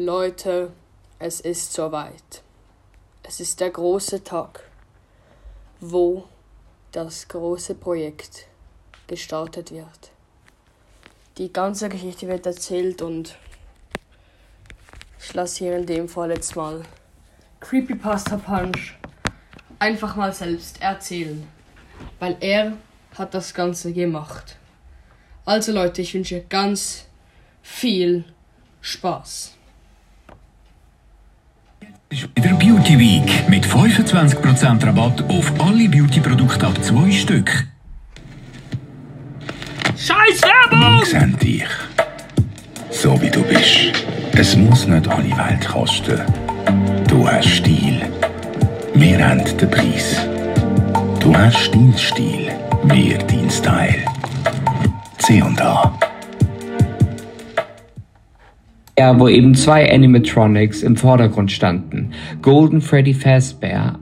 Leute, es ist soweit. Es ist der große Tag, wo das große Projekt gestartet wird. Die ganze Geschichte wird erzählt und ich lasse hier in dem Fall jetzt mal Creepypasta Punch einfach mal selbst erzählen, weil er hat das Ganze gemacht. Also Leute, ich wünsche ganz viel Spaß. Der Beauty Week mit 25% Rabatt auf alle Beauty-Produkte ab zwei Stück. Scheiß Werbung! Wir sehen dich. So wie du bist. Es muss nicht alle Welt kosten. Du hast Stil. Wir haben den Preis. Du hast deinen Stil. Wir deinen Style. C&A. Ja, wo eben zwei Animatronics im Vordergrund standen. Golden Freddy Fazbear.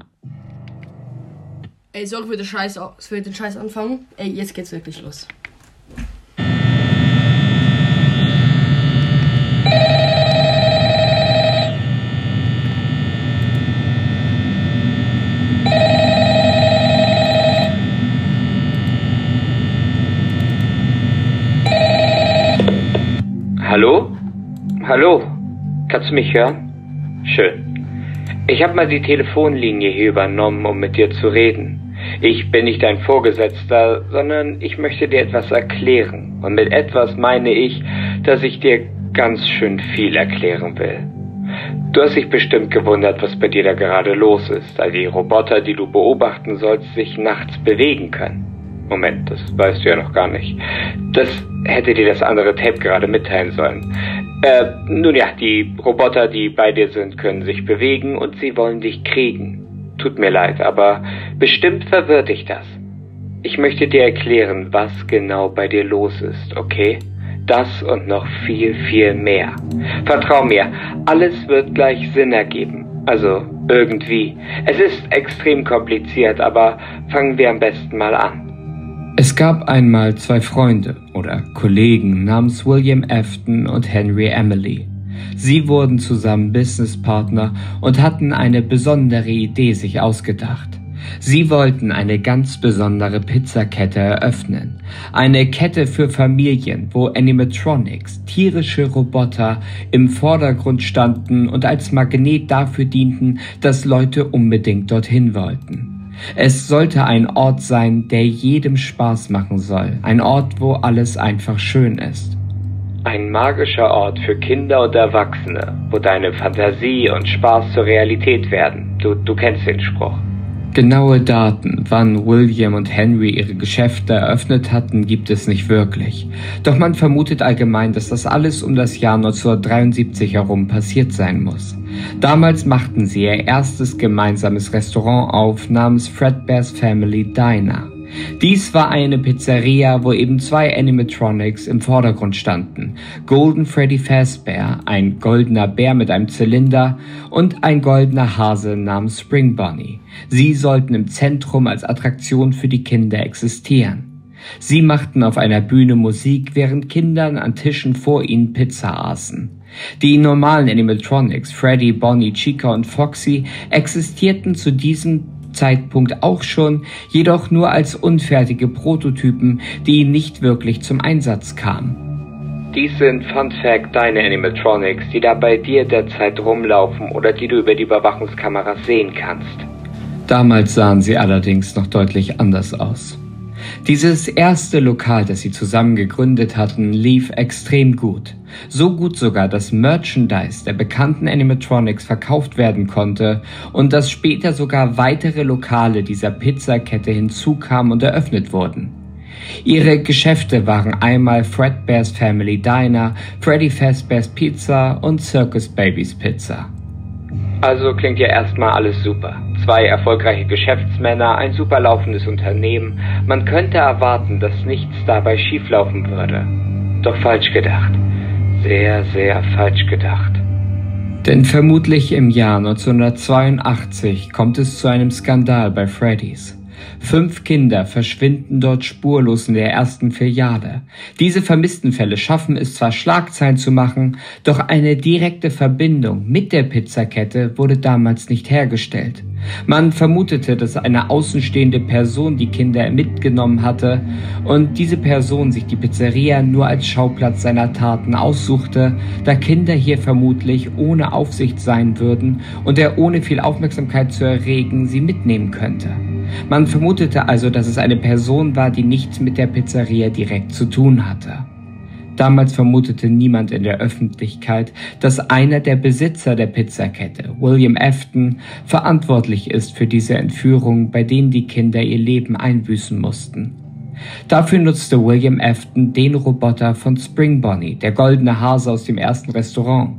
Ey, soll ich wieder Scheiß, für den Scheiß anfangen? Ey, jetzt geht's wirklich los. Hallo? Hallo? Kannst du mich hören? Schön. Ich habe mal die Telefonlinie hier übernommen, um mit dir zu reden. Ich bin nicht dein Vorgesetzter, sondern ich möchte dir etwas erklären. Und mit etwas meine ich, dass ich dir ganz schön viel erklären will. Du hast dich bestimmt gewundert, was bei dir da gerade los ist, da die Roboter, die du beobachten sollst, sich nachts bewegen können. Moment, das weißt du ja noch gar nicht. Das hätte dir das andere Tape gerade mitteilen sollen. Äh, nun ja, die Roboter, die bei dir sind, können sich bewegen und sie wollen dich kriegen. Tut mir leid, aber bestimmt verwirrt dich das. Ich möchte dir erklären, was genau bei dir los ist, okay? Das und noch viel, viel mehr. Vertrau mir, alles wird gleich Sinn ergeben. Also irgendwie. Es ist extrem kompliziert, aber fangen wir am besten mal an. Es gab einmal zwei Freunde oder Kollegen namens William Afton und Henry Emily. Sie wurden zusammen Businesspartner und hatten eine besondere Idee sich ausgedacht. Sie wollten eine ganz besondere Pizzakette eröffnen. Eine Kette für Familien, wo Animatronics, tierische Roboter im Vordergrund standen und als Magnet dafür dienten, dass Leute unbedingt dorthin wollten. Es sollte ein Ort sein, der jedem Spaß machen soll. Ein Ort, wo alles einfach schön ist. Ein magischer Ort für Kinder und Erwachsene, wo deine Fantasie und Spaß zur Realität werden. Du, du kennst den Spruch. Genaue Daten, wann William und Henry ihre Geschäfte eröffnet hatten, gibt es nicht wirklich. Doch man vermutet allgemein, dass das alles um das Jahr 1973 herum passiert sein muss. Damals machten sie ihr erstes gemeinsames Restaurant auf namens Fredbear's Family Diner. Dies war eine Pizzeria, wo eben zwei Animatronics im Vordergrund standen. Golden Freddy Fazbear, ein goldener Bär mit einem Zylinder und ein goldener Hase namens Spring Bonnie. Sie sollten im Zentrum als Attraktion für die Kinder existieren. Sie machten auf einer Bühne Musik, während Kindern an Tischen vor ihnen Pizza aßen. Die normalen Animatronics, Freddy, Bonnie, Chica und Foxy, existierten zu diesem Zeitpunkt auch schon, jedoch nur als unfertige Prototypen, die nicht wirklich zum Einsatz kamen. Dies sind Fun Fact deine Animatronics, die da bei dir derzeit rumlaufen oder die du über die Überwachungskameras sehen kannst. Damals sahen sie allerdings noch deutlich anders aus. Dieses erste Lokal, das sie zusammen gegründet hatten, lief extrem gut. So gut sogar, dass Merchandise der bekannten Animatronics verkauft werden konnte und dass später sogar weitere Lokale dieser Pizzakette hinzukamen und eröffnet wurden. Ihre Geschäfte waren einmal Fredbear's Family Diner, Freddy Fazbear's Pizza und Circus Babies Pizza. Also klingt ja erstmal alles super. Zwei erfolgreiche Geschäftsmänner, ein super laufendes Unternehmen. Man könnte erwarten, dass nichts dabei schieflaufen würde. Doch falsch gedacht. Sehr, sehr falsch gedacht. Denn vermutlich im Jahr 1982 kommt es zu einem Skandal bei Freddy's. Fünf Kinder verschwinden dort spurlos in der ersten Filiale. Diese vermissten Fälle schaffen es zwar Schlagzeilen zu machen, doch eine direkte Verbindung mit der Pizzakette wurde damals nicht hergestellt. Man vermutete, dass eine außenstehende Person die Kinder mitgenommen hatte und diese Person sich die Pizzeria nur als Schauplatz seiner Taten aussuchte, da Kinder hier vermutlich ohne Aufsicht sein würden und er ohne viel Aufmerksamkeit zu erregen sie mitnehmen könnte. Man vermutete also, dass es eine Person war, die nichts mit der Pizzeria direkt zu tun hatte. Damals vermutete niemand in der Öffentlichkeit, dass einer der Besitzer der Pizzakette, William Afton, verantwortlich ist für diese Entführung, bei denen die Kinder ihr Leben einbüßen mussten. Dafür nutzte William Afton den Roboter von Spring Bonnie, der goldene Hase aus dem ersten Restaurant.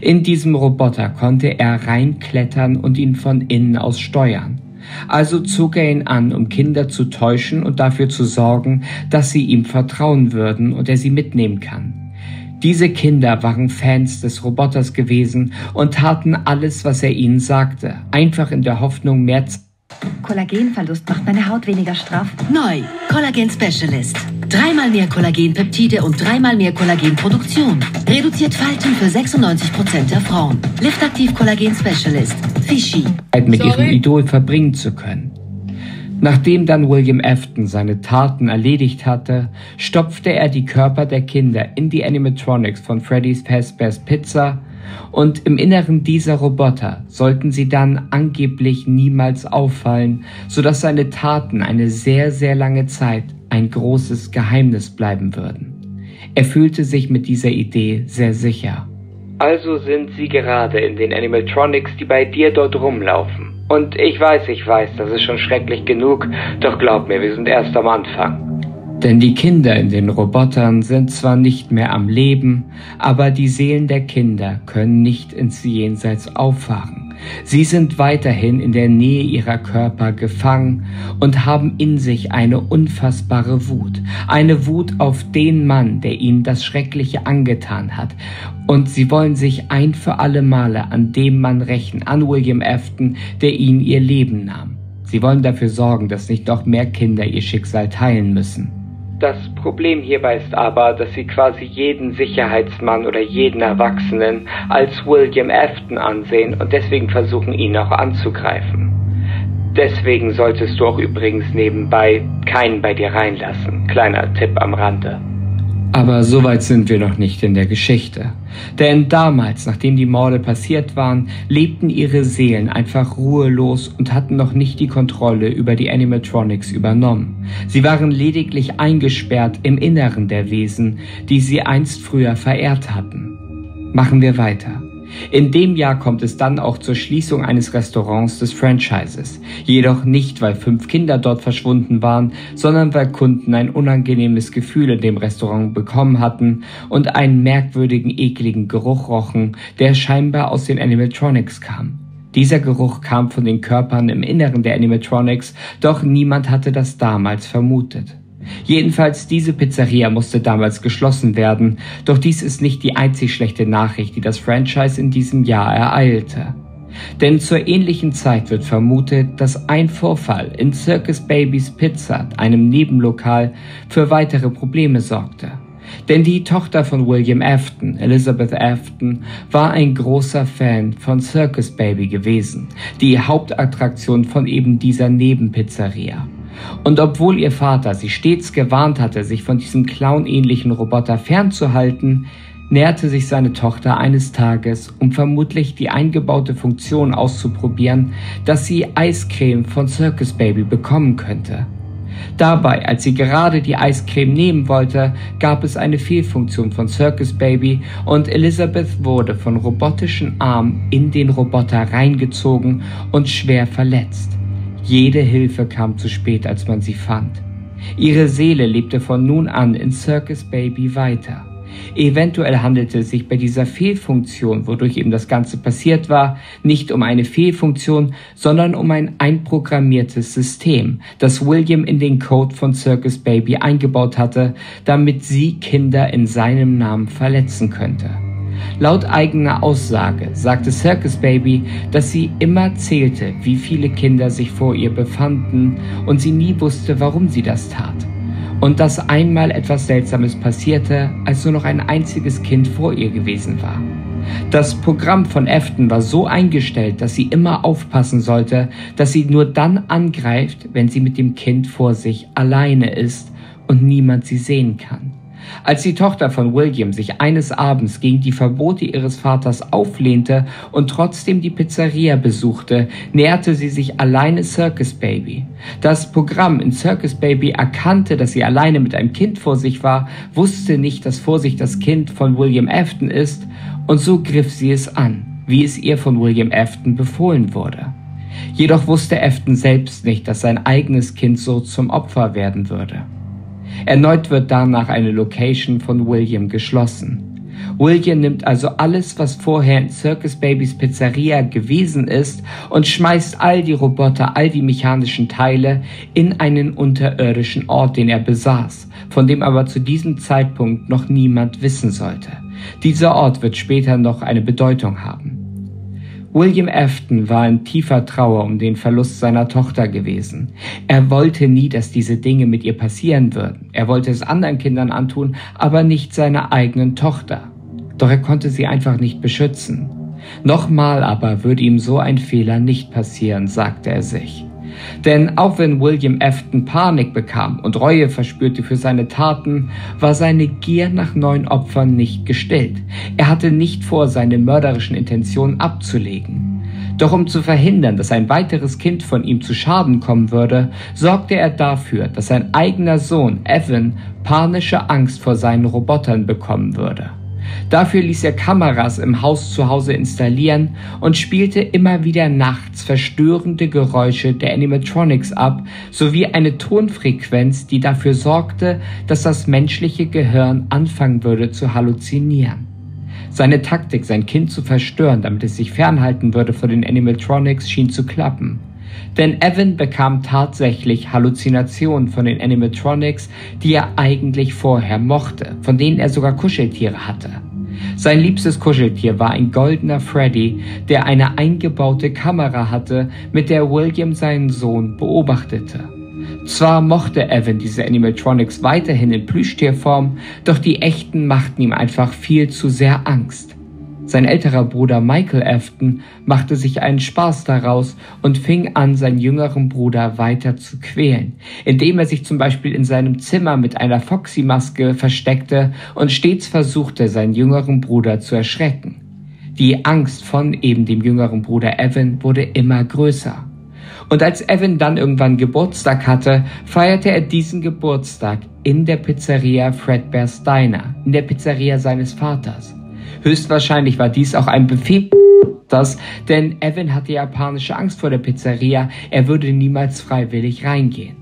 In diesem Roboter konnte er reinklettern und ihn von innen aus steuern. Also zog er ihn an, um Kinder zu täuschen und dafür zu sorgen, dass sie ihm vertrauen würden und er sie mitnehmen kann. Diese Kinder waren Fans des Roboters gewesen und taten alles, was er ihnen sagte, einfach in der Hoffnung, mehr Kollagenverlust macht meine Haut weniger straff. Neu, Kollagen Specialist. Dreimal mehr Kollagenpeptide und dreimal mehr Kollagenproduktion. Reduziert Falten für 96% der Frauen. Liftaktiv Kollagen Specialist. Fishy. Mit Sorry. ihrem Idol verbringen zu können. Nachdem dann William Afton seine Taten erledigt hatte, stopfte er die Körper der Kinder in die Animatronics von Freddy's Fazbear's Pizza und im Inneren dieser Roboter sollten sie dann angeblich niemals auffallen, so dass seine Taten eine sehr, sehr lange Zeit ein großes Geheimnis bleiben würden. Er fühlte sich mit dieser Idee sehr sicher. Also sind sie gerade in den Animatronics, die bei dir dort rumlaufen. Und ich weiß, ich weiß, das ist schon schrecklich genug, doch glaub mir, wir sind erst am Anfang. Denn die Kinder in den Robotern sind zwar nicht mehr am Leben, aber die Seelen der Kinder können nicht ins Jenseits auffahren. Sie sind weiterhin in der Nähe ihrer Körper gefangen und haben in sich eine unfassbare Wut, eine Wut auf den Mann, der ihnen das Schreckliche angetan hat. Und sie wollen sich ein für alle Male an dem Mann rächen, an William Afton, der ihnen ihr Leben nahm. Sie wollen dafür sorgen, dass nicht noch mehr Kinder ihr Schicksal teilen müssen. Das Problem hierbei ist aber, dass sie quasi jeden Sicherheitsmann oder jeden Erwachsenen als William Afton ansehen und deswegen versuchen, ihn auch anzugreifen. Deswegen solltest du auch übrigens nebenbei keinen bei dir reinlassen. Kleiner Tipp am Rande. Aber so weit sind wir noch nicht in der Geschichte. Denn damals, nachdem die Morde passiert waren, lebten ihre Seelen einfach ruhelos und hatten noch nicht die Kontrolle über die Animatronics übernommen. Sie waren lediglich eingesperrt im Inneren der Wesen, die sie einst früher verehrt hatten. Machen wir weiter. In dem Jahr kommt es dann auch zur Schließung eines Restaurants des Franchises. Jedoch nicht, weil fünf Kinder dort verschwunden waren, sondern weil Kunden ein unangenehmes Gefühl in dem Restaurant bekommen hatten und einen merkwürdigen, ekligen Geruch rochen, der scheinbar aus den Animatronics kam. Dieser Geruch kam von den Körpern im Inneren der Animatronics, doch niemand hatte das damals vermutet. Jedenfalls diese Pizzeria musste damals geschlossen werden, doch dies ist nicht die einzig schlechte Nachricht, die das Franchise in diesem Jahr ereilte. Denn zur ähnlichen Zeit wird vermutet, dass ein Vorfall in Circus Babies Pizza, einem Nebenlokal, für weitere Probleme sorgte. Denn die Tochter von William Afton, Elizabeth Afton, war ein großer Fan von Circus Baby gewesen, die Hauptattraktion von eben dieser Nebenpizzeria. Und obwohl ihr Vater sie stets gewarnt hatte, sich von diesem clownähnlichen Roboter fernzuhalten, näherte sich seine Tochter eines Tages, um vermutlich die eingebaute Funktion auszuprobieren, dass sie Eiscreme von Circus Baby bekommen könnte. Dabei, als sie gerade die Eiscreme nehmen wollte, gab es eine Fehlfunktion von Circus Baby und Elizabeth wurde von robotischen Armen in den Roboter reingezogen und schwer verletzt. Jede Hilfe kam zu spät, als man sie fand. Ihre Seele lebte von nun an in Circus Baby weiter. Eventuell handelte es sich bei dieser Fehlfunktion, wodurch eben das Ganze passiert war, nicht um eine Fehlfunktion, sondern um ein einprogrammiertes System, das William in den Code von Circus Baby eingebaut hatte, damit sie Kinder in seinem Namen verletzen könnte. Laut eigener Aussage sagte Circus Baby, dass sie immer zählte, wie viele Kinder sich vor ihr befanden und sie nie wusste, warum sie das tat. Und dass einmal etwas Seltsames passierte, als nur noch ein einziges Kind vor ihr gewesen war. Das Programm von Efton war so eingestellt, dass sie immer aufpassen sollte, dass sie nur dann angreift, wenn sie mit dem Kind vor sich alleine ist und niemand sie sehen kann. Als die Tochter von William sich eines Abends gegen die Verbote ihres Vaters auflehnte und trotzdem die Pizzeria besuchte, näherte sie sich alleine Circus Baby. Das Programm in Circus Baby erkannte, dass sie alleine mit einem Kind vor sich war, wusste nicht, dass vor sich das Kind von William Afton ist, und so griff sie es an, wie es ihr von William Afton befohlen wurde. Jedoch wusste Afton selbst nicht, dass sein eigenes Kind so zum Opfer werden würde. Erneut wird danach eine Location von William geschlossen. William nimmt also alles, was vorher in Circus Babys Pizzeria gewesen ist, und schmeißt all die Roboter, all die mechanischen Teile in einen unterirdischen Ort, den er besaß, von dem aber zu diesem Zeitpunkt noch niemand wissen sollte. Dieser Ort wird später noch eine Bedeutung haben. William Afton war in tiefer Trauer um den Verlust seiner Tochter gewesen. Er wollte nie, dass diese Dinge mit ihr passieren würden. Er wollte es anderen Kindern antun, aber nicht seiner eigenen Tochter. Doch er konnte sie einfach nicht beschützen. Nochmal aber würde ihm so ein Fehler nicht passieren, sagte er sich. Denn auch wenn William Afton Panik bekam und Reue verspürte für seine Taten, war seine Gier nach neuen Opfern nicht gestillt. Er hatte nicht vor, seine mörderischen Intentionen abzulegen. Doch um zu verhindern, dass ein weiteres Kind von ihm zu Schaden kommen würde, sorgte er dafür, dass sein eigener Sohn Evan panische Angst vor seinen Robotern bekommen würde. Dafür ließ er Kameras im Haus zu Hause installieren und spielte immer wieder nachts verstörende Geräusche der Animatronics ab, sowie eine Tonfrequenz, die dafür sorgte, dass das menschliche Gehirn anfangen würde zu halluzinieren. Seine Taktik, sein Kind zu verstören, damit es sich fernhalten würde von den Animatronics, schien zu klappen. Denn Evan bekam tatsächlich Halluzinationen von den Animatronics, die er eigentlich vorher mochte, von denen er sogar Kuscheltiere hatte. Sein liebstes Kuscheltier war ein goldener Freddy, der eine eingebaute Kamera hatte, mit der William seinen Sohn beobachtete. Zwar mochte Evan diese Animatronics weiterhin in Plüschtierform, doch die echten machten ihm einfach viel zu sehr Angst. Sein älterer Bruder Michael Afton machte sich einen Spaß daraus und fing an, seinen jüngeren Bruder weiter zu quälen, indem er sich zum Beispiel in seinem Zimmer mit einer Foxy-Maske versteckte und stets versuchte, seinen jüngeren Bruder zu erschrecken. Die Angst von eben dem jüngeren Bruder Evan wurde immer größer. Und als Evan dann irgendwann Geburtstag hatte, feierte er diesen Geburtstag in der Pizzeria Fredbear's Diner, in der Pizzeria seines Vaters. Höchstwahrscheinlich war dies auch ein Befehl das, denn Evan hatte japanische Angst vor der Pizzeria, er würde niemals freiwillig reingehen.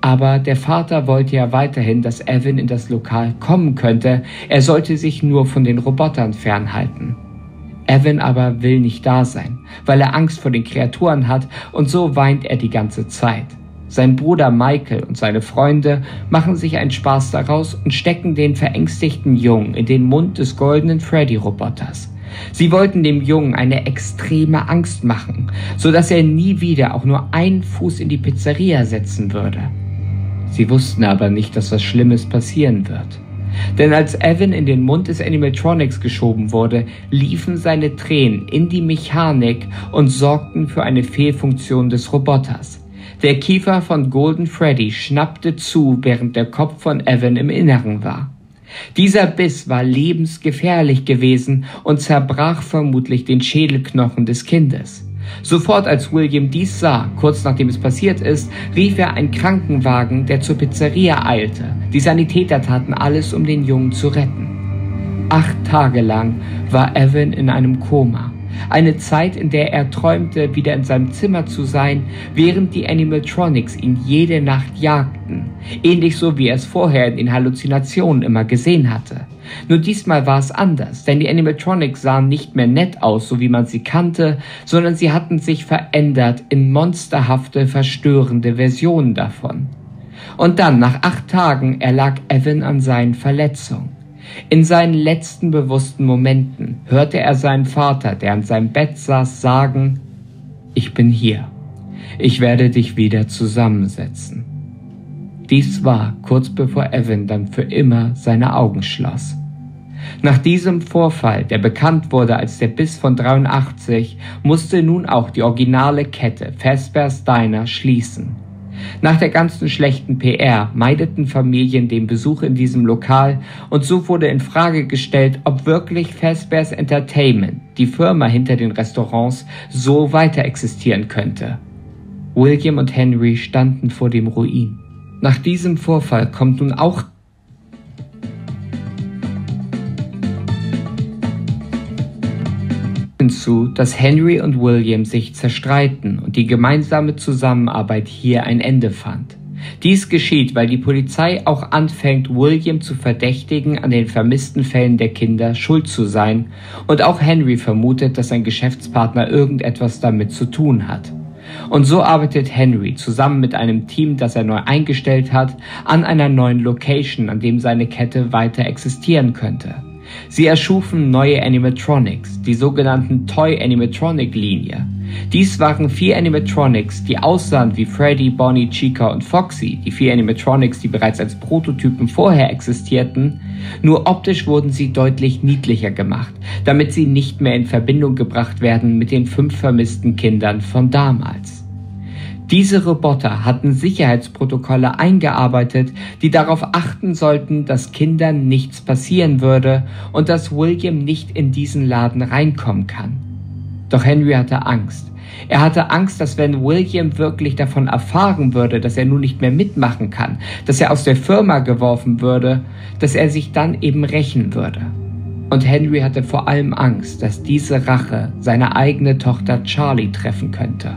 Aber der Vater wollte ja weiterhin, dass Evan in das Lokal kommen könnte, er sollte sich nur von den Robotern fernhalten. Evan aber will nicht da sein, weil er Angst vor den Kreaturen hat und so weint er die ganze Zeit. Sein Bruder Michael und seine Freunde machen sich einen Spaß daraus und stecken den verängstigten Jungen in den Mund des goldenen Freddy-Roboters. Sie wollten dem Jungen eine extreme Angst machen, so dass er nie wieder auch nur einen Fuß in die Pizzeria setzen würde. Sie wussten aber nicht, dass was Schlimmes passieren wird. Denn als Evan in den Mund des Animatronics geschoben wurde, liefen seine Tränen in die Mechanik und sorgten für eine Fehlfunktion des Roboters. Der Kiefer von Golden Freddy schnappte zu, während der Kopf von Evan im Inneren war. Dieser Biss war lebensgefährlich gewesen und zerbrach vermutlich den Schädelknochen des Kindes. Sofort als William dies sah, kurz nachdem es passiert ist, rief er einen Krankenwagen, der zur Pizzeria eilte. Die Sanitäter taten alles, um den Jungen zu retten. Acht Tage lang war Evan in einem Koma. Eine Zeit, in der er träumte, wieder in seinem Zimmer zu sein, während die Animatronics ihn jede Nacht jagten. Ähnlich so, wie er es vorher in den Halluzinationen immer gesehen hatte. Nur diesmal war es anders, denn die Animatronics sahen nicht mehr nett aus, so wie man sie kannte, sondern sie hatten sich verändert in monsterhafte, verstörende Versionen davon. Und dann, nach acht Tagen, erlag Evan an seinen Verletzungen. In seinen letzten bewussten Momenten hörte er seinen Vater, der an seinem Bett saß, sagen, ich bin hier. Ich werde dich wieder zusammensetzen. Dies war kurz bevor Evan dann für immer seine Augen schloss. Nach diesem Vorfall, der bekannt wurde als der Biss von 83, musste nun auch die originale Kette Fazbear's Diner schließen. Nach der ganzen schlechten PR meideten Familien den Besuch in diesem Lokal und so wurde in Frage gestellt, ob wirklich Fazbear's Entertainment, die Firma hinter den Restaurants, so weiter existieren könnte. William und Henry standen vor dem Ruin. Nach diesem Vorfall kommt nun auch hinzu, dass Henry und William sich zerstreiten und die gemeinsame Zusammenarbeit hier ein Ende fand. Dies geschieht, weil die Polizei auch anfängt, William zu verdächtigen, an den vermissten Fällen der Kinder schuld zu sein, und auch Henry vermutet, dass sein Geschäftspartner irgendetwas damit zu tun hat. Und so arbeitet Henry zusammen mit einem Team, das er neu eingestellt hat, an einer neuen Location, an dem seine Kette weiter existieren könnte. Sie erschufen neue Animatronics, die sogenannten Toy Animatronic Linie. Dies waren vier Animatronics, die aussahen wie Freddy, Bonnie, Chica und Foxy, die vier Animatronics, die bereits als Prototypen vorher existierten, nur optisch wurden sie deutlich niedlicher gemacht, damit sie nicht mehr in Verbindung gebracht werden mit den fünf vermissten Kindern von damals. Diese Roboter hatten Sicherheitsprotokolle eingearbeitet, die darauf achten sollten, dass Kindern nichts passieren würde und dass William nicht in diesen Laden reinkommen kann. Doch Henry hatte Angst. Er hatte Angst, dass wenn William wirklich davon erfahren würde, dass er nun nicht mehr mitmachen kann, dass er aus der Firma geworfen würde, dass er sich dann eben rächen würde. Und Henry hatte vor allem Angst, dass diese Rache seine eigene Tochter Charlie treffen könnte.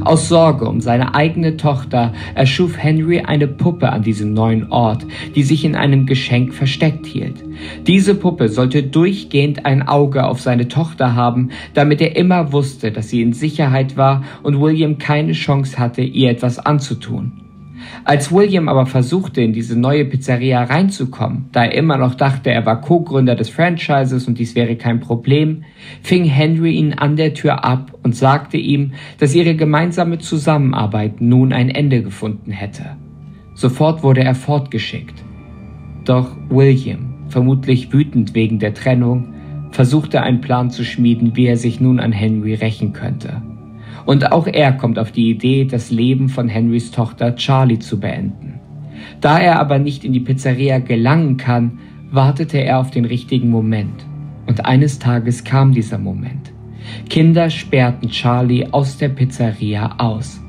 Aus Sorge um seine eigene Tochter erschuf Henry eine Puppe an diesem neuen Ort, die sich in einem Geschenk versteckt hielt. Diese Puppe sollte durchgehend ein Auge auf seine Tochter haben, damit er immer wusste, dass sie in Sicherheit war und William keine Chance hatte, ihr etwas anzutun. Als William aber versuchte, in diese neue Pizzeria reinzukommen, da er immer noch dachte, er war Co-Gründer des Franchises und dies wäre kein Problem, fing Henry ihn an der Tür ab und sagte ihm, dass ihre gemeinsame Zusammenarbeit nun ein Ende gefunden hätte. Sofort wurde er fortgeschickt. Doch William, vermutlich wütend wegen der Trennung, versuchte einen Plan zu schmieden, wie er sich nun an Henry rächen könnte. Und auch er kommt auf die Idee, das Leben von Henrys Tochter Charlie zu beenden. Da er aber nicht in die Pizzeria gelangen kann, wartete er auf den richtigen Moment. Und eines Tages kam dieser Moment. Kinder sperrten Charlie aus der Pizzeria aus.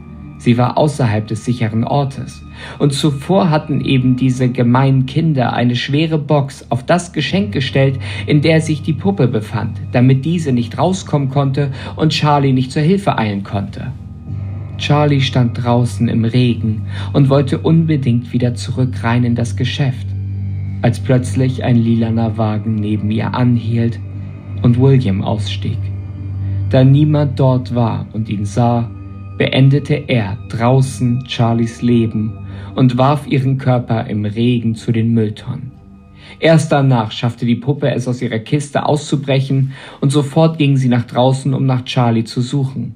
Sie war außerhalb des sicheren Ortes. Und zuvor hatten eben diese gemeinen Kinder eine schwere Box auf das Geschenk gestellt, in der sich die Puppe befand, damit diese nicht rauskommen konnte und Charlie nicht zur Hilfe eilen konnte. Charlie stand draußen im Regen und wollte unbedingt wieder zurück rein in das Geschäft, als plötzlich ein lilaner Wagen neben ihr anhielt und William ausstieg. Da niemand dort war und ihn sah, beendete er draußen Charlies Leben und warf ihren Körper im Regen zu den Mülltonnen. Erst danach schaffte die Puppe es aus ihrer Kiste auszubrechen und sofort ging sie nach draußen, um nach Charlie zu suchen.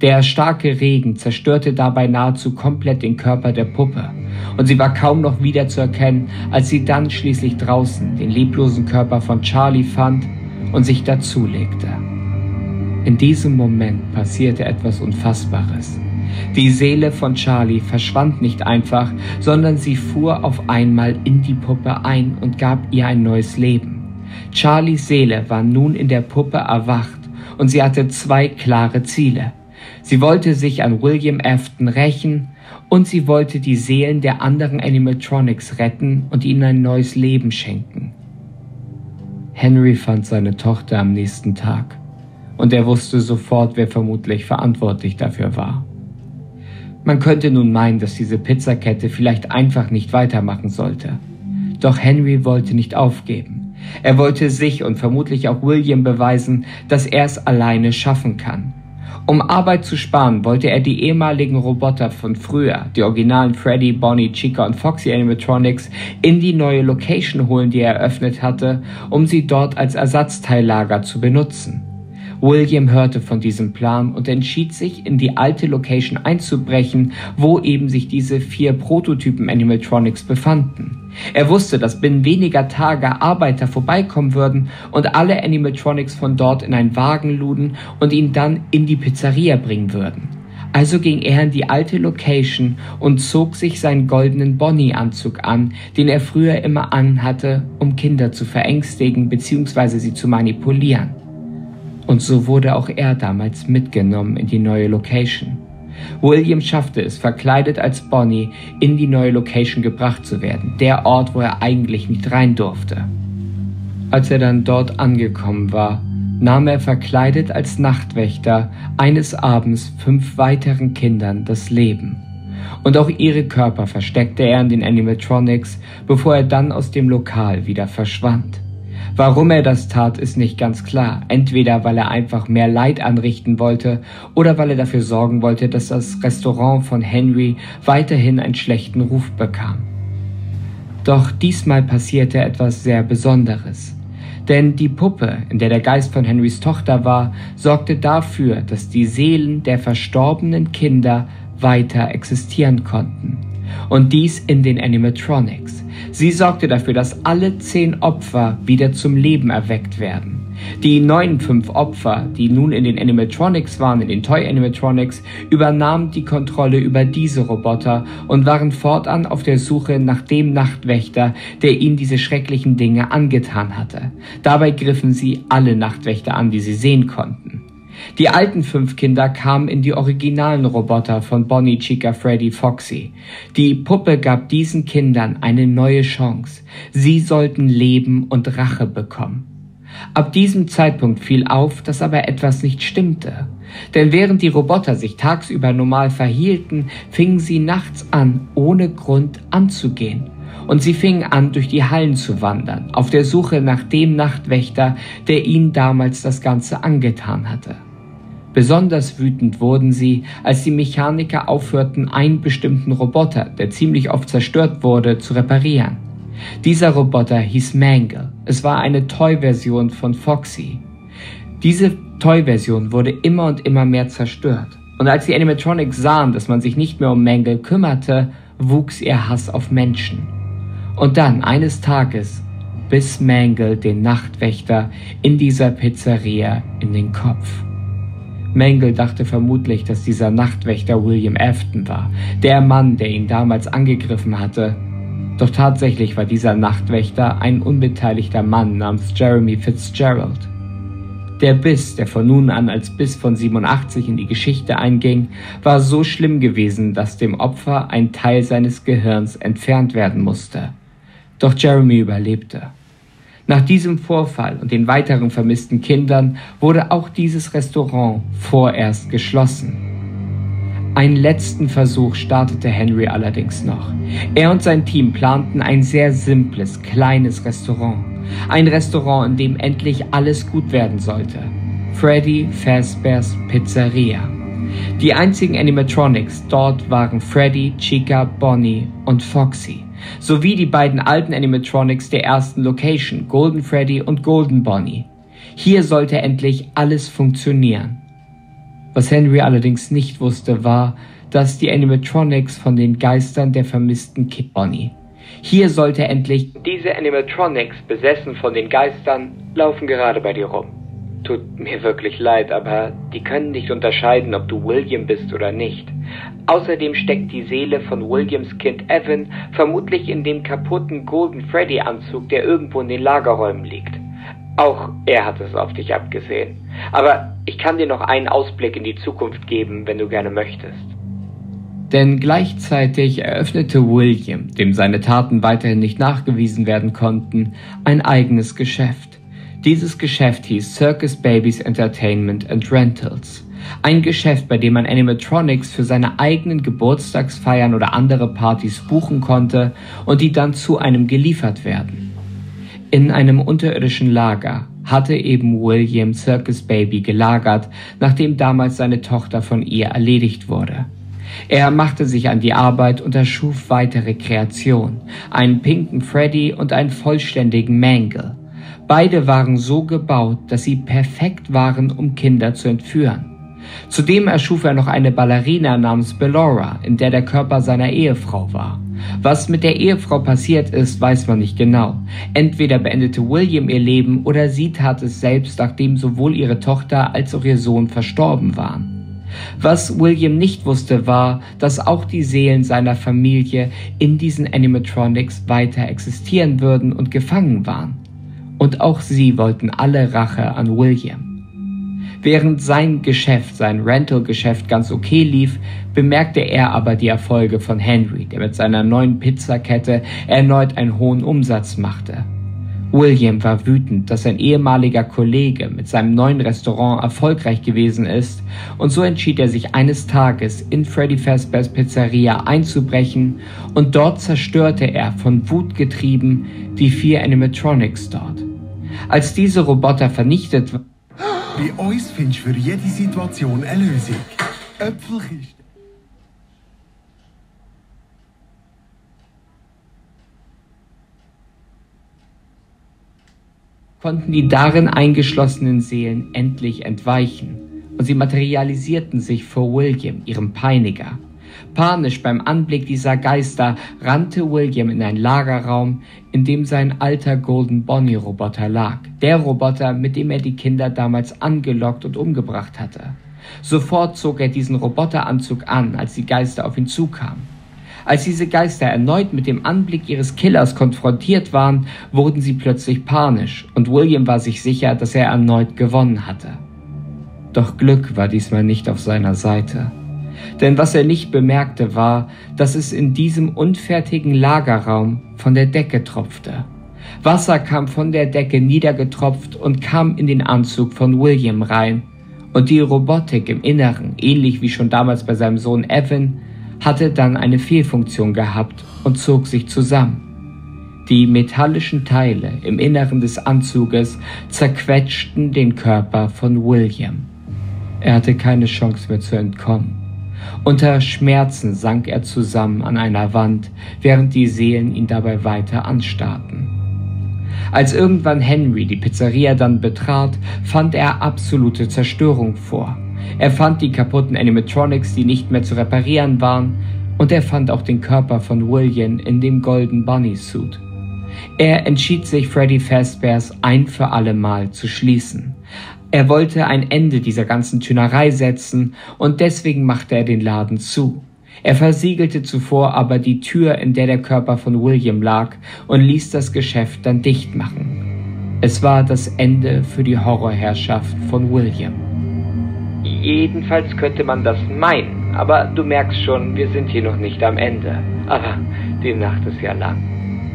Der starke Regen zerstörte dabei nahezu komplett den Körper der Puppe und sie war kaum noch wiederzuerkennen, als sie dann schließlich draußen den leblosen Körper von Charlie fand und sich dazulegte. In diesem Moment passierte etwas Unfassbares. Die Seele von Charlie verschwand nicht einfach, sondern sie fuhr auf einmal in die Puppe ein und gab ihr ein neues Leben. Charlies Seele war nun in der Puppe erwacht und sie hatte zwei klare Ziele. Sie wollte sich an William Afton rächen und sie wollte die Seelen der anderen Animatronics retten und ihnen ein neues Leben schenken. Henry fand seine Tochter am nächsten Tag und er wusste sofort, wer vermutlich verantwortlich dafür war. Man könnte nun meinen, dass diese Pizzakette vielleicht einfach nicht weitermachen sollte. Doch Henry wollte nicht aufgeben. Er wollte sich und vermutlich auch William beweisen, dass er es alleine schaffen kann. Um Arbeit zu sparen, wollte er die ehemaligen Roboter von früher, die originalen Freddy, Bonnie, Chica und Foxy Animatronics, in die neue Location holen, die er eröffnet hatte, um sie dort als Ersatzteillager zu benutzen. William hörte von diesem Plan und entschied sich, in die alte Location einzubrechen, wo eben sich diese vier Prototypen Animatronics befanden. Er wusste, dass binnen weniger Tage Arbeiter vorbeikommen würden und alle Animatronics von dort in einen Wagen luden und ihn dann in die Pizzeria bringen würden. Also ging er in die alte Location und zog sich seinen goldenen Bonnie-Anzug an, den er früher immer anhatte, um Kinder zu verängstigen bzw. sie zu manipulieren. Und so wurde auch er damals mitgenommen in die neue Location. William schaffte es, verkleidet als Bonnie, in die neue Location gebracht zu werden, der Ort, wo er eigentlich nicht rein durfte. Als er dann dort angekommen war, nahm er verkleidet als Nachtwächter eines Abends fünf weiteren Kindern das Leben. Und auch ihre Körper versteckte er in den Animatronics, bevor er dann aus dem Lokal wieder verschwand. Warum er das tat, ist nicht ganz klar. Entweder weil er einfach mehr Leid anrichten wollte oder weil er dafür sorgen wollte, dass das Restaurant von Henry weiterhin einen schlechten Ruf bekam. Doch diesmal passierte etwas sehr Besonderes. Denn die Puppe, in der der Geist von Henrys Tochter war, sorgte dafür, dass die Seelen der verstorbenen Kinder weiter existieren konnten. Und dies in den Animatronics. Sie sorgte dafür, dass alle zehn Opfer wieder zum Leben erweckt werden. Die neuen fünf Opfer, die nun in den Animatronics waren, in den Toy Animatronics, übernahmen die Kontrolle über diese Roboter und waren fortan auf der Suche nach dem Nachtwächter, der ihnen diese schrecklichen Dinge angetan hatte. Dabei griffen sie alle Nachtwächter an, die sie sehen konnten. Die alten fünf Kinder kamen in die originalen Roboter von Bonnie, Chica, Freddy, Foxy. Die Puppe gab diesen Kindern eine neue Chance. Sie sollten Leben und Rache bekommen. Ab diesem Zeitpunkt fiel auf, dass aber etwas nicht stimmte. Denn während die Roboter sich tagsüber normal verhielten, fingen sie nachts an, ohne Grund anzugehen. Und sie fingen an, durch die Hallen zu wandern, auf der Suche nach dem Nachtwächter, der ihnen damals das Ganze angetan hatte. Besonders wütend wurden sie, als die Mechaniker aufhörten, einen bestimmten Roboter, der ziemlich oft zerstört wurde, zu reparieren. Dieser Roboter hieß Mangle. Es war eine Toy-Version von Foxy. Diese Toy-Version wurde immer und immer mehr zerstört. Und als die Animatronics sahen, dass man sich nicht mehr um Mangle kümmerte, wuchs ihr Hass auf Menschen. Und dann, eines Tages, biss Mangle den Nachtwächter in dieser Pizzeria in den Kopf. Mangle dachte vermutlich, dass dieser Nachtwächter William Afton war, der Mann, der ihn damals angegriffen hatte. Doch tatsächlich war dieser Nachtwächter ein unbeteiligter Mann namens Jeremy Fitzgerald. Der Biss, der von nun an als Biss von 87 in die Geschichte einging, war so schlimm gewesen, dass dem Opfer ein Teil seines Gehirns entfernt werden musste. Doch Jeremy überlebte. Nach diesem Vorfall und den weiteren vermissten Kindern wurde auch dieses Restaurant vorerst geschlossen. Einen letzten Versuch startete Henry allerdings noch. Er und sein Team planten ein sehr simples, kleines Restaurant. Ein Restaurant, in dem endlich alles gut werden sollte. Freddy Fazbear's Pizzeria. Die einzigen Animatronics dort waren Freddy, Chica, Bonnie und Foxy sowie die beiden alten Animatronics der ersten Location, Golden Freddy und Golden Bonnie. Hier sollte endlich alles funktionieren. Was Henry allerdings nicht wusste, war, dass die Animatronics von den Geistern der vermissten Kid Bonnie. Hier sollte endlich diese Animatronics, besessen von den Geistern, laufen gerade bei dir rum. Tut mir wirklich leid, aber die können nicht unterscheiden, ob du William bist oder nicht. Außerdem steckt die Seele von Williams Kind Evan vermutlich in dem kaputten Golden Freddy Anzug, der irgendwo in den Lagerräumen liegt. Auch er hat es auf dich abgesehen. Aber ich kann dir noch einen Ausblick in die Zukunft geben, wenn du gerne möchtest. Denn gleichzeitig eröffnete William, dem seine Taten weiterhin nicht nachgewiesen werden konnten, ein eigenes Geschäft. Dieses Geschäft hieß Circus Babies Entertainment and Rentals. Ein Geschäft, bei dem man Animatronics für seine eigenen Geburtstagsfeiern oder andere Partys buchen konnte und die dann zu einem geliefert werden. In einem unterirdischen Lager hatte eben William Circus Baby gelagert, nachdem damals seine Tochter von ihr erledigt wurde. Er machte sich an die Arbeit und erschuf weitere Kreationen, einen pinken Freddy und einen vollständigen Mangle. Beide waren so gebaut, dass sie perfekt waren, um Kinder zu entführen. Zudem erschuf er noch eine Ballerina namens Bellora, in der der Körper seiner Ehefrau war. Was mit der Ehefrau passiert ist, weiß man nicht genau. Entweder beendete William ihr Leben oder sie tat es selbst, nachdem sowohl ihre Tochter als auch ihr Sohn verstorben waren. Was William nicht wusste, war, dass auch die Seelen seiner Familie in diesen Animatronics weiter existieren würden und gefangen waren. Und auch sie wollten alle Rache an William. Während sein Geschäft, sein Rental-Geschäft ganz okay lief, bemerkte er aber die Erfolge von Henry, der mit seiner neuen Pizzakette erneut einen hohen Umsatz machte. William war wütend, dass sein ehemaliger Kollege mit seinem neuen Restaurant erfolgreich gewesen ist, und so entschied er sich eines Tages in Freddy Fazbear's Pizzeria einzubrechen, und dort zerstörte er von Wut getrieben die vier Animatronics dort. Als diese Roboter vernichtet bei uns findest du für jede Situation eine Lösung. Äpfelkiste. konnten die darin eingeschlossenen Seelen endlich entweichen, und sie materialisierten sich vor William, ihrem Peiniger. Panisch beim Anblick dieser Geister rannte William in einen Lagerraum, in dem sein alter Golden Bonnie Roboter lag. Der Roboter, mit dem er die Kinder damals angelockt und umgebracht hatte. Sofort zog er diesen Roboteranzug an, als die Geister auf ihn zukamen. Als diese Geister erneut mit dem Anblick ihres Killers konfrontiert waren, wurden sie plötzlich panisch, und William war sich sicher, dass er erneut gewonnen hatte. Doch Glück war diesmal nicht auf seiner Seite. Denn was er nicht bemerkte war, dass es in diesem unfertigen Lagerraum von der Decke tropfte. Wasser kam von der Decke niedergetropft und kam in den Anzug von William rein. Und die Robotik im Inneren, ähnlich wie schon damals bei seinem Sohn Evan, hatte dann eine Fehlfunktion gehabt und zog sich zusammen. Die metallischen Teile im Inneren des Anzuges zerquetschten den Körper von William. Er hatte keine Chance mehr zu entkommen. Unter Schmerzen sank er zusammen an einer Wand, während die Seelen ihn dabei weiter anstarrten. Als irgendwann Henry die Pizzeria dann betrat, fand er absolute Zerstörung vor. Er fand die kaputten Animatronics, die nicht mehr zu reparieren waren, und er fand auch den Körper von William in dem Golden Bunny Suit. Er entschied sich, Freddy Fazbear's ein für alle Mal zu schließen. Er wollte ein Ende dieser ganzen Tünerei setzen und deswegen machte er den Laden zu. Er versiegelte zuvor aber die Tür, in der der Körper von William lag, und ließ das Geschäft dann dicht machen. Es war das Ende für die Horrorherrschaft von William. Jedenfalls könnte man das meinen, aber du merkst schon, wir sind hier noch nicht am Ende. Aber die Nacht ist ja lang.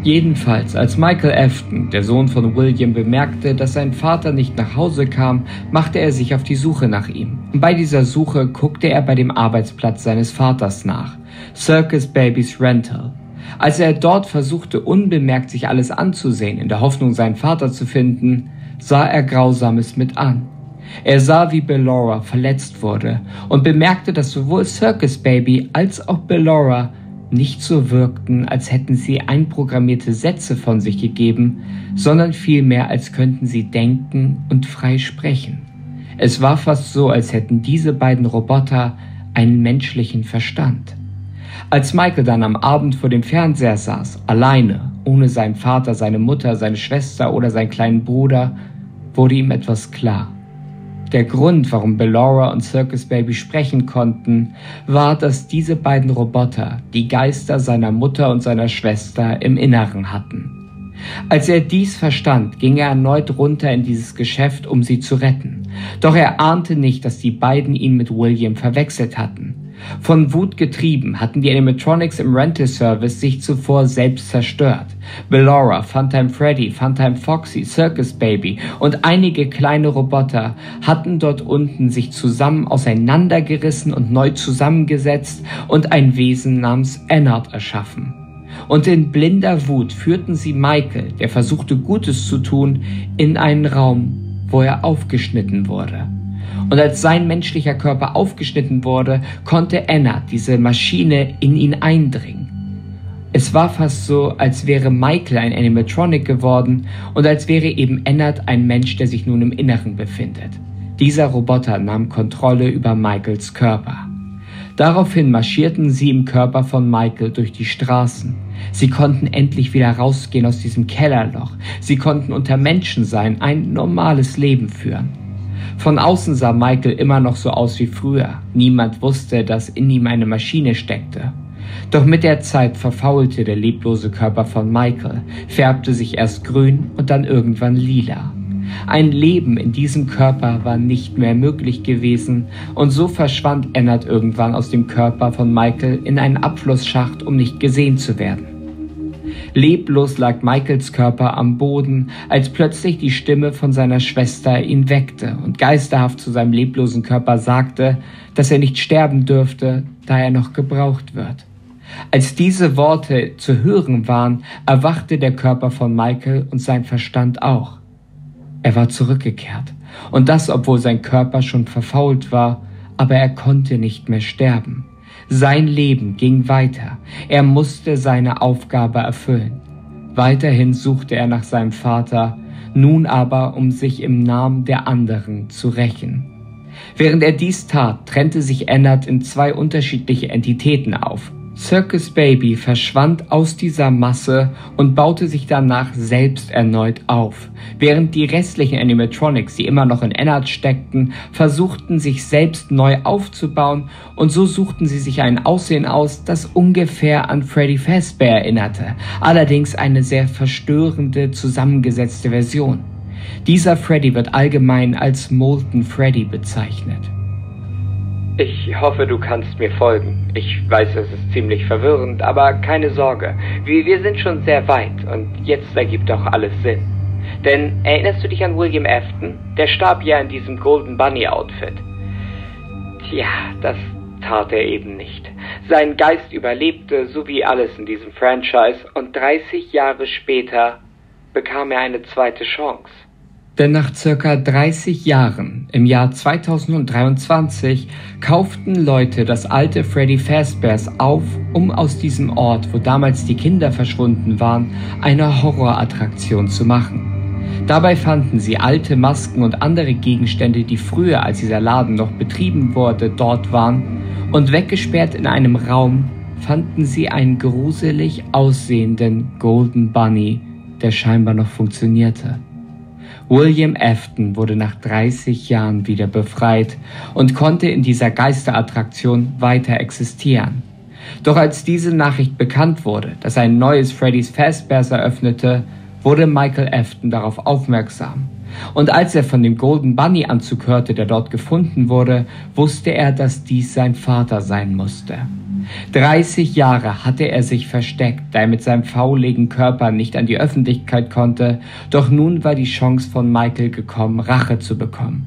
Jedenfalls, als Michael Afton, der Sohn von William, bemerkte, dass sein Vater nicht nach Hause kam, machte er sich auf die Suche nach ihm. Bei dieser Suche guckte er bei dem Arbeitsplatz seines Vaters nach, Circus Babies Rental. Als er dort versuchte, unbemerkt sich alles anzusehen, in der Hoffnung, seinen Vater zu finden, sah er Grausames mit an. Er sah, wie Bellora verletzt wurde und bemerkte, dass sowohl Circus Baby als auch Bellora nicht so wirkten, als hätten sie einprogrammierte Sätze von sich gegeben, sondern vielmehr, als könnten sie denken und frei sprechen. Es war fast so, als hätten diese beiden Roboter einen menschlichen Verstand. Als Michael dann am Abend vor dem Fernseher saß, alleine, ohne seinen Vater, seine Mutter, seine Schwester oder seinen kleinen Bruder, wurde ihm etwas klar. Der Grund, warum Bellora und Circus Baby sprechen konnten, war, dass diese beiden Roboter die Geister seiner Mutter und seiner Schwester im Inneren hatten. Als er dies verstand, ging er erneut runter in dieses Geschäft, um sie zu retten. Doch er ahnte nicht, dass die beiden ihn mit William verwechselt hatten. Von Wut getrieben hatten die Animatronics im Rental Service sich zuvor selbst zerstört. Bellora, Funtime Freddy, Funtime Foxy, Circus Baby und einige kleine Roboter hatten dort unten sich zusammen auseinandergerissen und neu zusammengesetzt und ein Wesen namens Ennard erschaffen. Und in blinder Wut führten sie Michael, der versuchte Gutes zu tun, in einen Raum, wo er aufgeschnitten wurde. Und als sein menschlicher Körper aufgeschnitten wurde, konnte Anna, diese Maschine, in ihn eindringen. Es war fast so, als wäre Michael ein Animatronic geworden und als wäre eben Ennard ein Mensch, der sich nun im Inneren befindet. Dieser Roboter nahm Kontrolle über Michaels Körper. Daraufhin marschierten sie im Körper von Michael durch die Straßen. Sie konnten endlich wieder rausgehen aus diesem Kellerloch. Sie konnten unter Menschen sein, ein normales Leben führen. Von außen sah Michael immer noch so aus wie früher. Niemand wusste, dass in ihm eine Maschine steckte. Doch mit der Zeit verfaulte der leblose Körper von Michael, färbte sich erst grün und dann irgendwann lila. Ein Leben in diesem Körper war nicht mehr möglich gewesen, und so verschwand Ennard irgendwann aus dem Körper von Michael in einen Abflussschacht, um nicht gesehen zu werden. Leblos lag Michaels Körper am Boden, als plötzlich die Stimme von seiner Schwester ihn weckte und geisterhaft zu seinem leblosen Körper sagte, dass er nicht sterben dürfte, da er noch gebraucht wird. Als diese Worte zu hören waren, erwachte der Körper von Michael und sein Verstand auch. Er war zurückgekehrt, und das obwohl sein Körper schon verfault war, aber er konnte nicht mehr sterben. Sein Leben ging weiter. Er musste seine Aufgabe erfüllen. Weiterhin suchte er nach seinem Vater, nun aber, um sich im Namen der anderen zu rächen. Während er dies tat, trennte sich Ennard in zwei unterschiedliche Entitäten auf. Circus Baby verschwand aus dieser Masse und baute sich danach selbst erneut auf. Während die restlichen Animatronics, die immer noch in Ennard steckten, versuchten sich selbst neu aufzubauen und so suchten sie sich ein Aussehen aus, das ungefähr an Freddy Fazbear erinnerte, allerdings eine sehr verstörende zusammengesetzte Version. Dieser Freddy wird allgemein als Molten Freddy bezeichnet. Ich hoffe, du kannst mir folgen. Ich weiß, es ist ziemlich verwirrend, aber keine Sorge. Wir, wir sind schon sehr weit und jetzt ergibt auch alles Sinn. Denn erinnerst du dich an William Afton? Der starb ja in diesem Golden Bunny Outfit. Tja, das tat er eben nicht. Sein Geist überlebte, so wie alles in diesem Franchise, und 30 Jahre später bekam er eine zweite Chance. Denn nach circa 30 Jahren, im Jahr 2023, kauften Leute das alte Freddy Fazbear's auf, um aus diesem Ort, wo damals die Kinder verschwunden waren, eine Horrorattraktion zu machen. Dabei fanden sie alte Masken und andere Gegenstände, die früher, als dieser Laden noch betrieben wurde, dort waren, und weggesperrt in einem Raum fanden sie einen gruselig aussehenden Golden Bunny, der scheinbar noch funktionierte. William Afton wurde nach 30 Jahren wieder befreit und konnte in dieser Geisterattraktion weiter existieren. Doch als diese Nachricht bekannt wurde, dass ein neues Freddy's Fazbear's eröffnete, wurde Michael Afton darauf aufmerksam. Und als er von dem Golden Bunny Anzug hörte, der dort gefunden wurde, wusste er, dass dies sein Vater sein musste. 30 Jahre hatte er sich versteckt, da er mit seinem fauligen Körper nicht an die Öffentlichkeit konnte, doch nun war die Chance von Michael gekommen, Rache zu bekommen.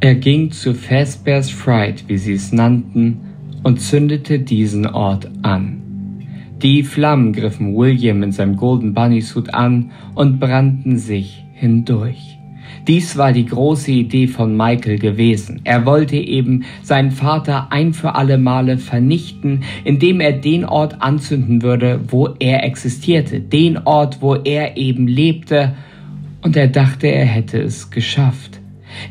Er ging zu Fazbear's Fright, wie sie es nannten, und zündete diesen Ort an. Die Flammen griffen William in seinem Golden Bunny Suit an und brannten sich hindurch. Dies war die große Idee von Michael gewesen. Er wollte eben seinen Vater ein für alle Male vernichten, indem er den Ort anzünden würde, wo er existierte, den Ort, wo er eben lebte, und er dachte, er hätte es geschafft.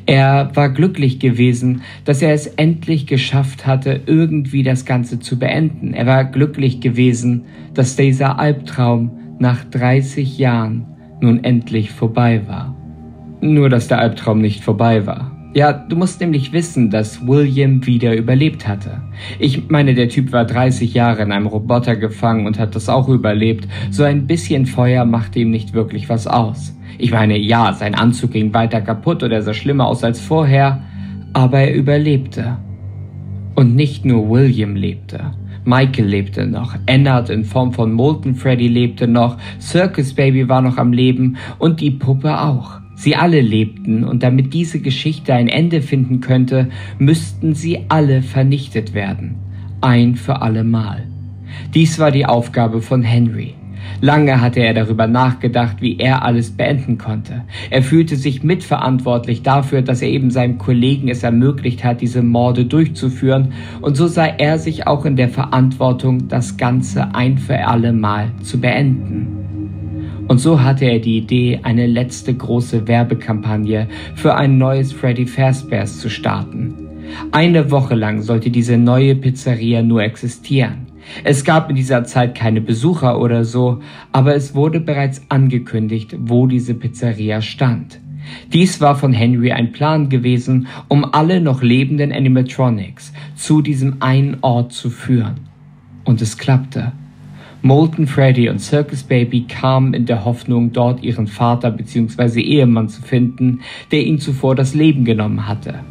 Er war glücklich gewesen, dass er es endlich geschafft hatte, irgendwie das Ganze zu beenden. Er war glücklich gewesen, dass dieser Albtraum nach 30 Jahren nun endlich vorbei war. Nur dass der Albtraum nicht vorbei war. Ja, du musst nämlich wissen, dass William wieder überlebt hatte. Ich meine, der Typ war 30 Jahre in einem Roboter gefangen und hat das auch überlebt. So ein bisschen Feuer machte ihm nicht wirklich was aus. Ich meine, ja, sein Anzug ging weiter kaputt oder sah schlimmer aus als vorher, aber er überlebte. Und nicht nur William lebte. Michael lebte noch, Ennard in Form von Molten Freddy lebte noch, Circus Baby war noch am Leben und die Puppe auch. Sie alle lebten, und damit diese Geschichte ein Ende finden könnte, müssten sie alle vernichtet werden. Ein für alle Mal. Dies war die Aufgabe von Henry. Lange hatte er darüber nachgedacht, wie er alles beenden konnte. Er fühlte sich mitverantwortlich dafür, dass er eben seinem Kollegen es ermöglicht hat, diese Morde durchzuführen, und so sah er sich auch in der Verantwortung, das Ganze ein für alle Mal zu beenden. Und so hatte er die Idee, eine letzte große Werbekampagne für ein neues Freddy Fazbear's zu starten. Eine Woche lang sollte diese neue Pizzeria nur existieren. Es gab in dieser Zeit keine Besucher oder so, aber es wurde bereits angekündigt, wo diese Pizzeria stand. Dies war von Henry ein Plan gewesen, um alle noch lebenden Animatronics zu diesem einen Ort zu führen. Und es klappte. Molten Freddy und Circus Baby kamen in der Hoffnung, dort ihren Vater bzw. Ehemann zu finden, der ihnen zuvor das Leben genommen hatte.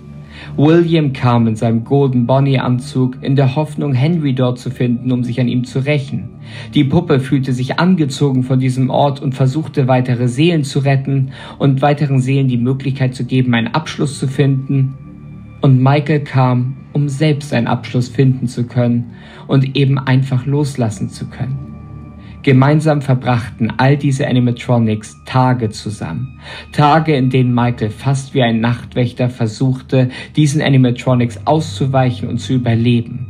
William kam in seinem Golden Bonnie Anzug in der Hoffnung, Henry dort zu finden, um sich an ihm zu rächen. Die Puppe fühlte sich angezogen von diesem Ort und versuchte weitere Seelen zu retten und weiteren Seelen die Möglichkeit zu geben, einen Abschluss zu finden. Und Michael kam, um selbst einen Abschluss finden zu können und eben einfach loslassen zu können. Gemeinsam verbrachten all diese Animatronics Tage zusammen. Tage, in denen Michael fast wie ein Nachtwächter versuchte, diesen Animatronics auszuweichen und zu überleben.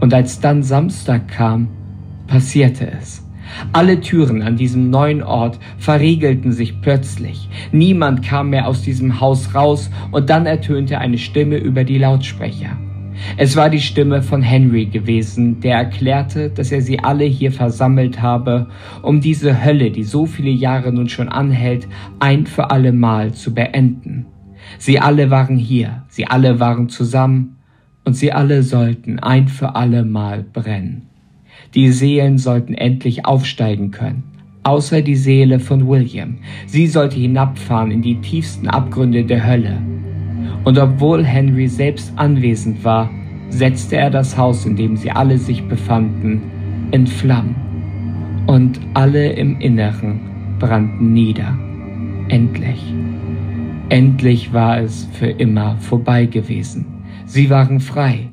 Und als dann Samstag kam, passierte es. Alle Türen an diesem neuen Ort verriegelten sich plötzlich. Niemand kam mehr aus diesem Haus raus und dann ertönte eine Stimme über die Lautsprecher. Es war die Stimme von Henry gewesen, der erklärte, dass er sie alle hier versammelt habe, um diese Hölle, die so viele Jahre nun schon anhält, ein für alle Mal zu beenden. Sie alle waren hier, sie alle waren zusammen, und sie alle sollten ein für alle Mal brennen. Die Seelen sollten endlich aufsteigen können, außer die Seele von William. Sie sollte hinabfahren in die tiefsten Abgründe der Hölle. Und obwohl Henry selbst anwesend war, setzte er das Haus, in dem sie alle sich befanden, in Flammen. Und alle im Inneren brannten nieder. Endlich. Endlich war es für immer vorbei gewesen. Sie waren frei.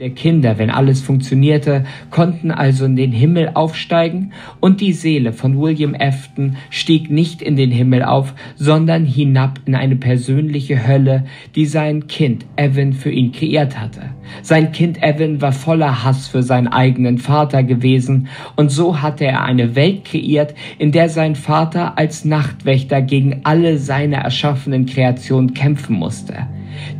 Der Kinder, wenn alles funktionierte, konnten also in den Himmel aufsteigen und die Seele von William Afton stieg nicht in den Himmel auf, sondern hinab in eine persönliche Hölle, die sein Kind Evan für ihn kreiert hatte. Sein Kind Evan war voller Hass für seinen eigenen Vater gewesen und so hatte er eine Welt kreiert, in der sein Vater als Nachtwächter gegen alle seine erschaffenen Kreationen kämpfen musste.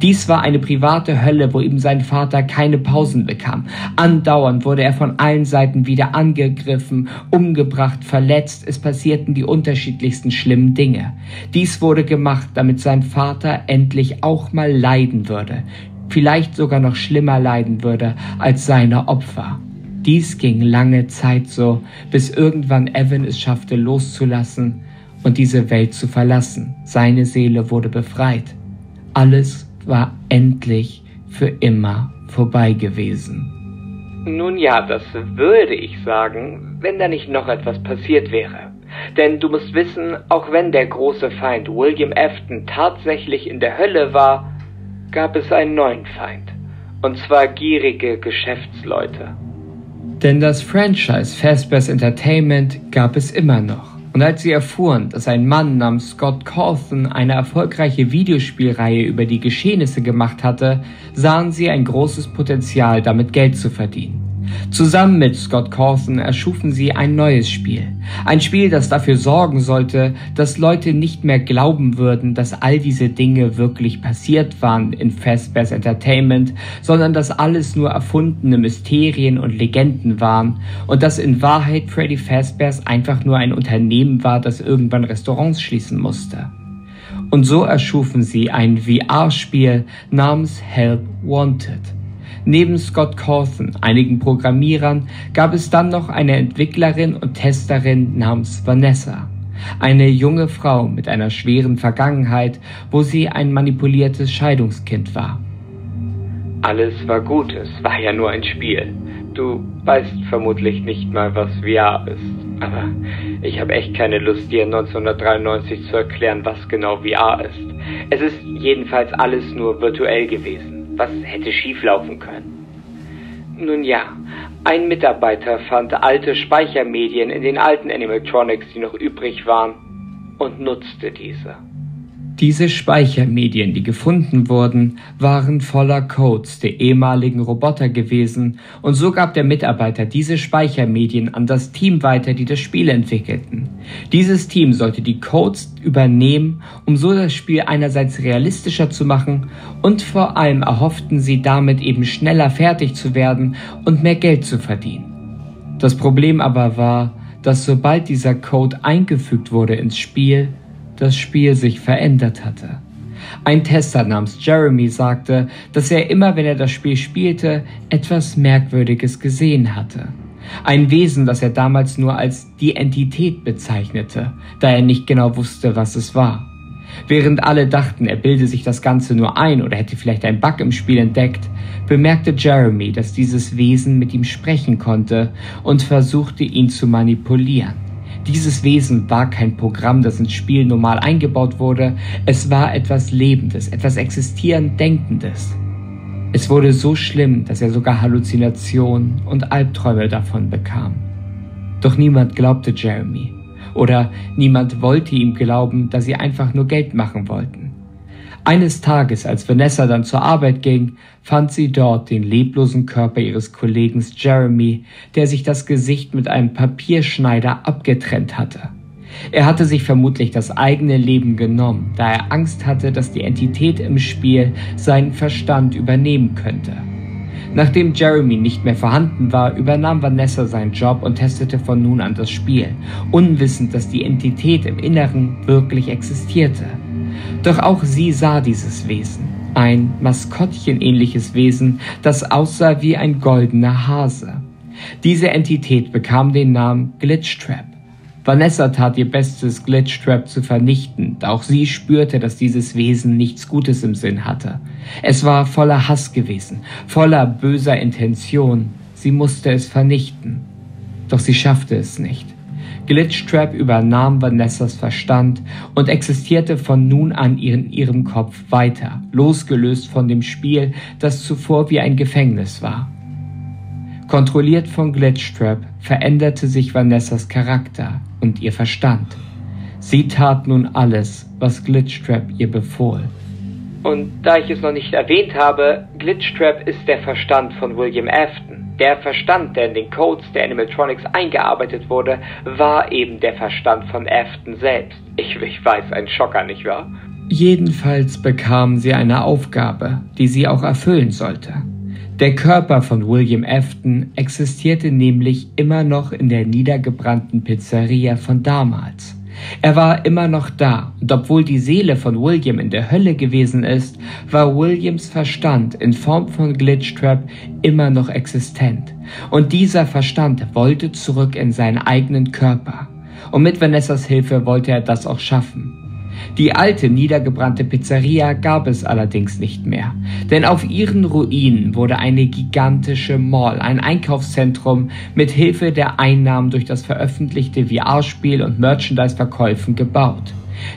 Dies war eine private Hölle, wo ihm sein Vater keine Pausen bekam. Andauernd wurde er von allen Seiten wieder angegriffen, umgebracht, verletzt. Es passierten die unterschiedlichsten schlimmen Dinge. Dies wurde gemacht, damit sein Vater endlich auch mal leiden würde. Vielleicht sogar noch schlimmer leiden würde als seine Opfer. Dies ging lange Zeit so, bis irgendwann Evan es schaffte loszulassen und diese Welt zu verlassen. Seine Seele wurde befreit. Alles war endlich für immer vorbei gewesen. Nun ja, das würde ich sagen, wenn da nicht noch etwas passiert wäre. Denn du musst wissen, auch wenn der große Feind William Afton tatsächlich in der Hölle war, gab es einen neuen Feind. Und zwar gierige Geschäftsleute. Denn das Franchise Fazbear's Entertainment gab es immer noch. Und als sie erfuhren, dass ein Mann namens Scott Cawthon eine erfolgreiche Videospielreihe über die Geschehnisse gemacht hatte, sahen sie ein großes Potenzial, damit Geld zu verdienen. Zusammen mit Scott Cawthon erschufen sie ein neues Spiel. Ein Spiel, das dafür sorgen sollte, dass Leute nicht mehr glauben würden, dass all diese Dinge wirklich passiert waren in Fazbear's Entertainment, sondern dass alles nur erfundene Mysterien und Legenden waren und dass in Wahrheit Freddy Fazbear's einfach nur ein Unternehmen war, das irgendwann Restaurants schließen musste. Und so erschufen sie ein VR-Spiel namens Help Wanted. Neben Scott Cawthon, einigen Programmierern, gab es dann noch eine Entwicklerin und Testerin namens Vanessa. Eine junge Frau mit einer schweren Vergangenheit, wo sie ein manipuliertes Scheidungskind war. Alles war gut, es war ja nur ein Spiel. Du weißt vermutlich nicht mal, was VR ist. Aber ich habe echt keine Lust, dir 1993 zu erklären, was genau VR ist. Es ist jedenfalls alles nur virtuell gewesen. Was hätte schieflaufen können? Nun ja, ein Mitarbeiter fand alte Speichermedien in den alten Animatronics, die noch übrig waren, und nutzte diese. Diese Speichermedien, die gefunden wurden, waren voller Codes der ehemaligen Roboter gewesen, und so gab der Mitarbeiter diese Speichermedien an das Team weiter, die das Spiel entwickelten. Dieses Team sollte die Codes übernehmen, um so das Spiel einerseits realistischer zu machen, und vor allem erhofften sie damit eben schneller fertig zu werden und mehr Geld zu verdienen. Das Problem aber war, dass sobald dieser Code eingefügt wurde ins Spiel, das Spiel sich verändert hatte. Ein Tester namens Jeremy sagte, dass er immer, wenn er das Spiel spielte, etwas Merkwürdiges gesehen hatte. Ein Wesen, das er damals nur als die Entität bezeichnete, da er nicht genau wusste, was es war. Während alle dachten, er bilde sich das Ganze nur ein oder hätte vielleicht einen Bug im Spiel entdeckt, bemerkte Jeremy, dass dieses Wesen mit ihm sprechen konnte und versuchte ihn zu manipulieren. Dieses Wesen war kein Programm, das ins Spiel normal eingebaut wurde, es war etwas Lebendes, etwas existierend Denkendes. Es wurde so schlimm, dass er sogar Halluzinationen und Albträume davon bekam. Doch niemand glaubte Jeremy. Oder niemand wollte ihm glauben, dass sie einfach nur Geld machen wollten. Eines Tages, als Vanessa dann zur Arbeit ging, fand sie dort den leblosen Körper ihres Kollegen Jeremy, der sich das Gesicht mit einem Papierschneider abgetrennt hatte. Er hatte sich vermutlich das eigene Leben genommen, da er Angst hatte, dass die Entität im Spiel seinen Verstand übernehmen könnte. Nachdem Jeremy nicht mehr vorhanden war, übernahm Vanessa seinen Job und testete von nun an das Spiel, unwissend, dass die Entität im Inneren wirklich existierte. Doch auch sie sah dieses Wesen, ein Maskottchenähnliches Wesen, das aussah wie ein goldener Hase. Diese Entität bekam den Namen Glitchtrap. Vanessa tat ihr Bestes, Glitchtrap zu vernichten, da auch sie spürte, dass dieses Wesen nichts Gutes im Sinn hatte. Es war voller Hass gewesen, voller böser Intention. Sie musste es vernichten. Doch sie schaffte es nicht. Glitchtrap übernahm Vanessas Verstand und existierte von nun an in ihrem Kopf weiter, losgelöst von dem Spiel, das zuvor wie ein Gefängnis war. Kontrolliert von Glitchtrap veränderte sich Vanessas Charakter und ihr Verstand. Sie tat nun alles, was Glitchtrap ihr befohl. Und da ich es noch nicht erwähnt habe, Glitchtrap ist der Verstand von William Afton. Der Verstand, der in den Codes der Animatronics eingearbeitet wurde, war eben der Verstand von Afton selbst. Ich, ich weiß, ein Schocker, nicht wahr? Jedenfalls bekam sie eine Aufgabe, die sie auch erfüllen sollte. Der Körper von William Afton existierte nämlich immer noch in der niedergebrannten Pizzeria von damals. Er war immer noch da, und obwohl die Seele von William in der Hölle gewesen ist, war Williams Verstand in Form von Glitchtrap immer noch existent. Und dieser Verstand wollte zurück in seinen eigenen Körper. Und mit Vanessas Hilfe wollte er das auch schaffen. Die alte niedergebrannte Pizzeria gab es allerdings nicht mehr, denn auf ihren Ruinen wurde eine gigantische Mall, ein Einkaufszentrum mit Hilfe der Einnahmen durch das veröffentlichte VR-Spiel und Merchandise-Verkäufen gebaut.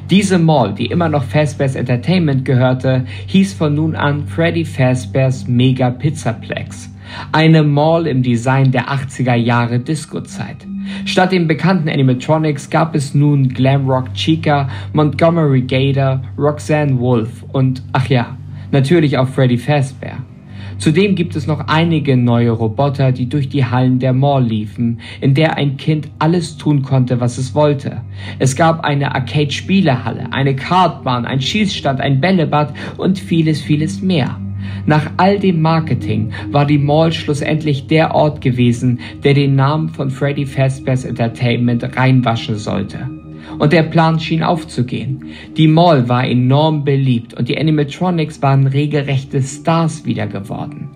Diese Mall, die immer noch Fazbear's Entertainment gehörte, hieß von nun an Freddy Fazbear's Mega Pizzaplex. Eine Mall im Design der 80er Jahre Disco-Zeit. Statt den bekannten Animatronics gab es nun Glamrock Chica, Montgomery Gator, Roxanne Wolf und, ach ja, natürlich auch Freddy Fazbear. Zudem gibt es noch einige neue Roboter, die durch die Hallen der Mall liefen, in der ein Kind alles tun konnte, was es wollte. Es gab eine Arcade-Spielehalle, eine Kartbahn, ein Schießstand, ein Bällebad und vieles, vieles mehr. Nach all dem Marketing war die Mall schlussendlich der Ort gewesen, der den Namen von Freddy Fazbear's Entertainment reinwaschen sollte. Und der Plan schien aufzugehen. Die Mall war enorm beliebt und die Animatronics waren regelrechte Stars wieder geworden.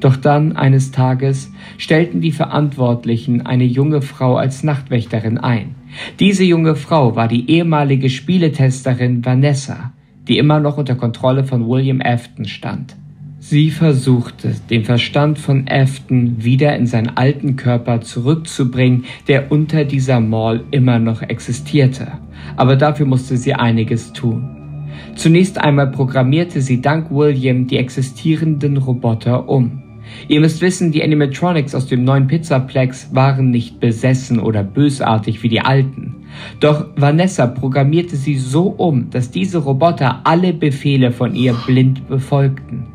Doch dann, eines Tages, stellten die Verantwortlichen eine junge Frau als Nachtwächterin ein. Diese junge Frau war die ehemalige Spieletesterin Vanessa die immer noch unter Kontrolle von William Afton stand. Sie versuchte, den Verstand von Afton wieder in seinen alten Körper zurückzubringen, der unter dieser Mall immer noch existierte. Aber dafür musste sie einiges tun. Zunächst einmal programmierte sie dank William die existierenden Roboter um. Ihr müsst wissen, die Animatronics aus dem neuen Pizzaplex waren nicht besessen oder bösartig wie die alten. Doch Vanessa programmierte sie so um, dass diese Roboter alle Befehle von ihr blind befolgten.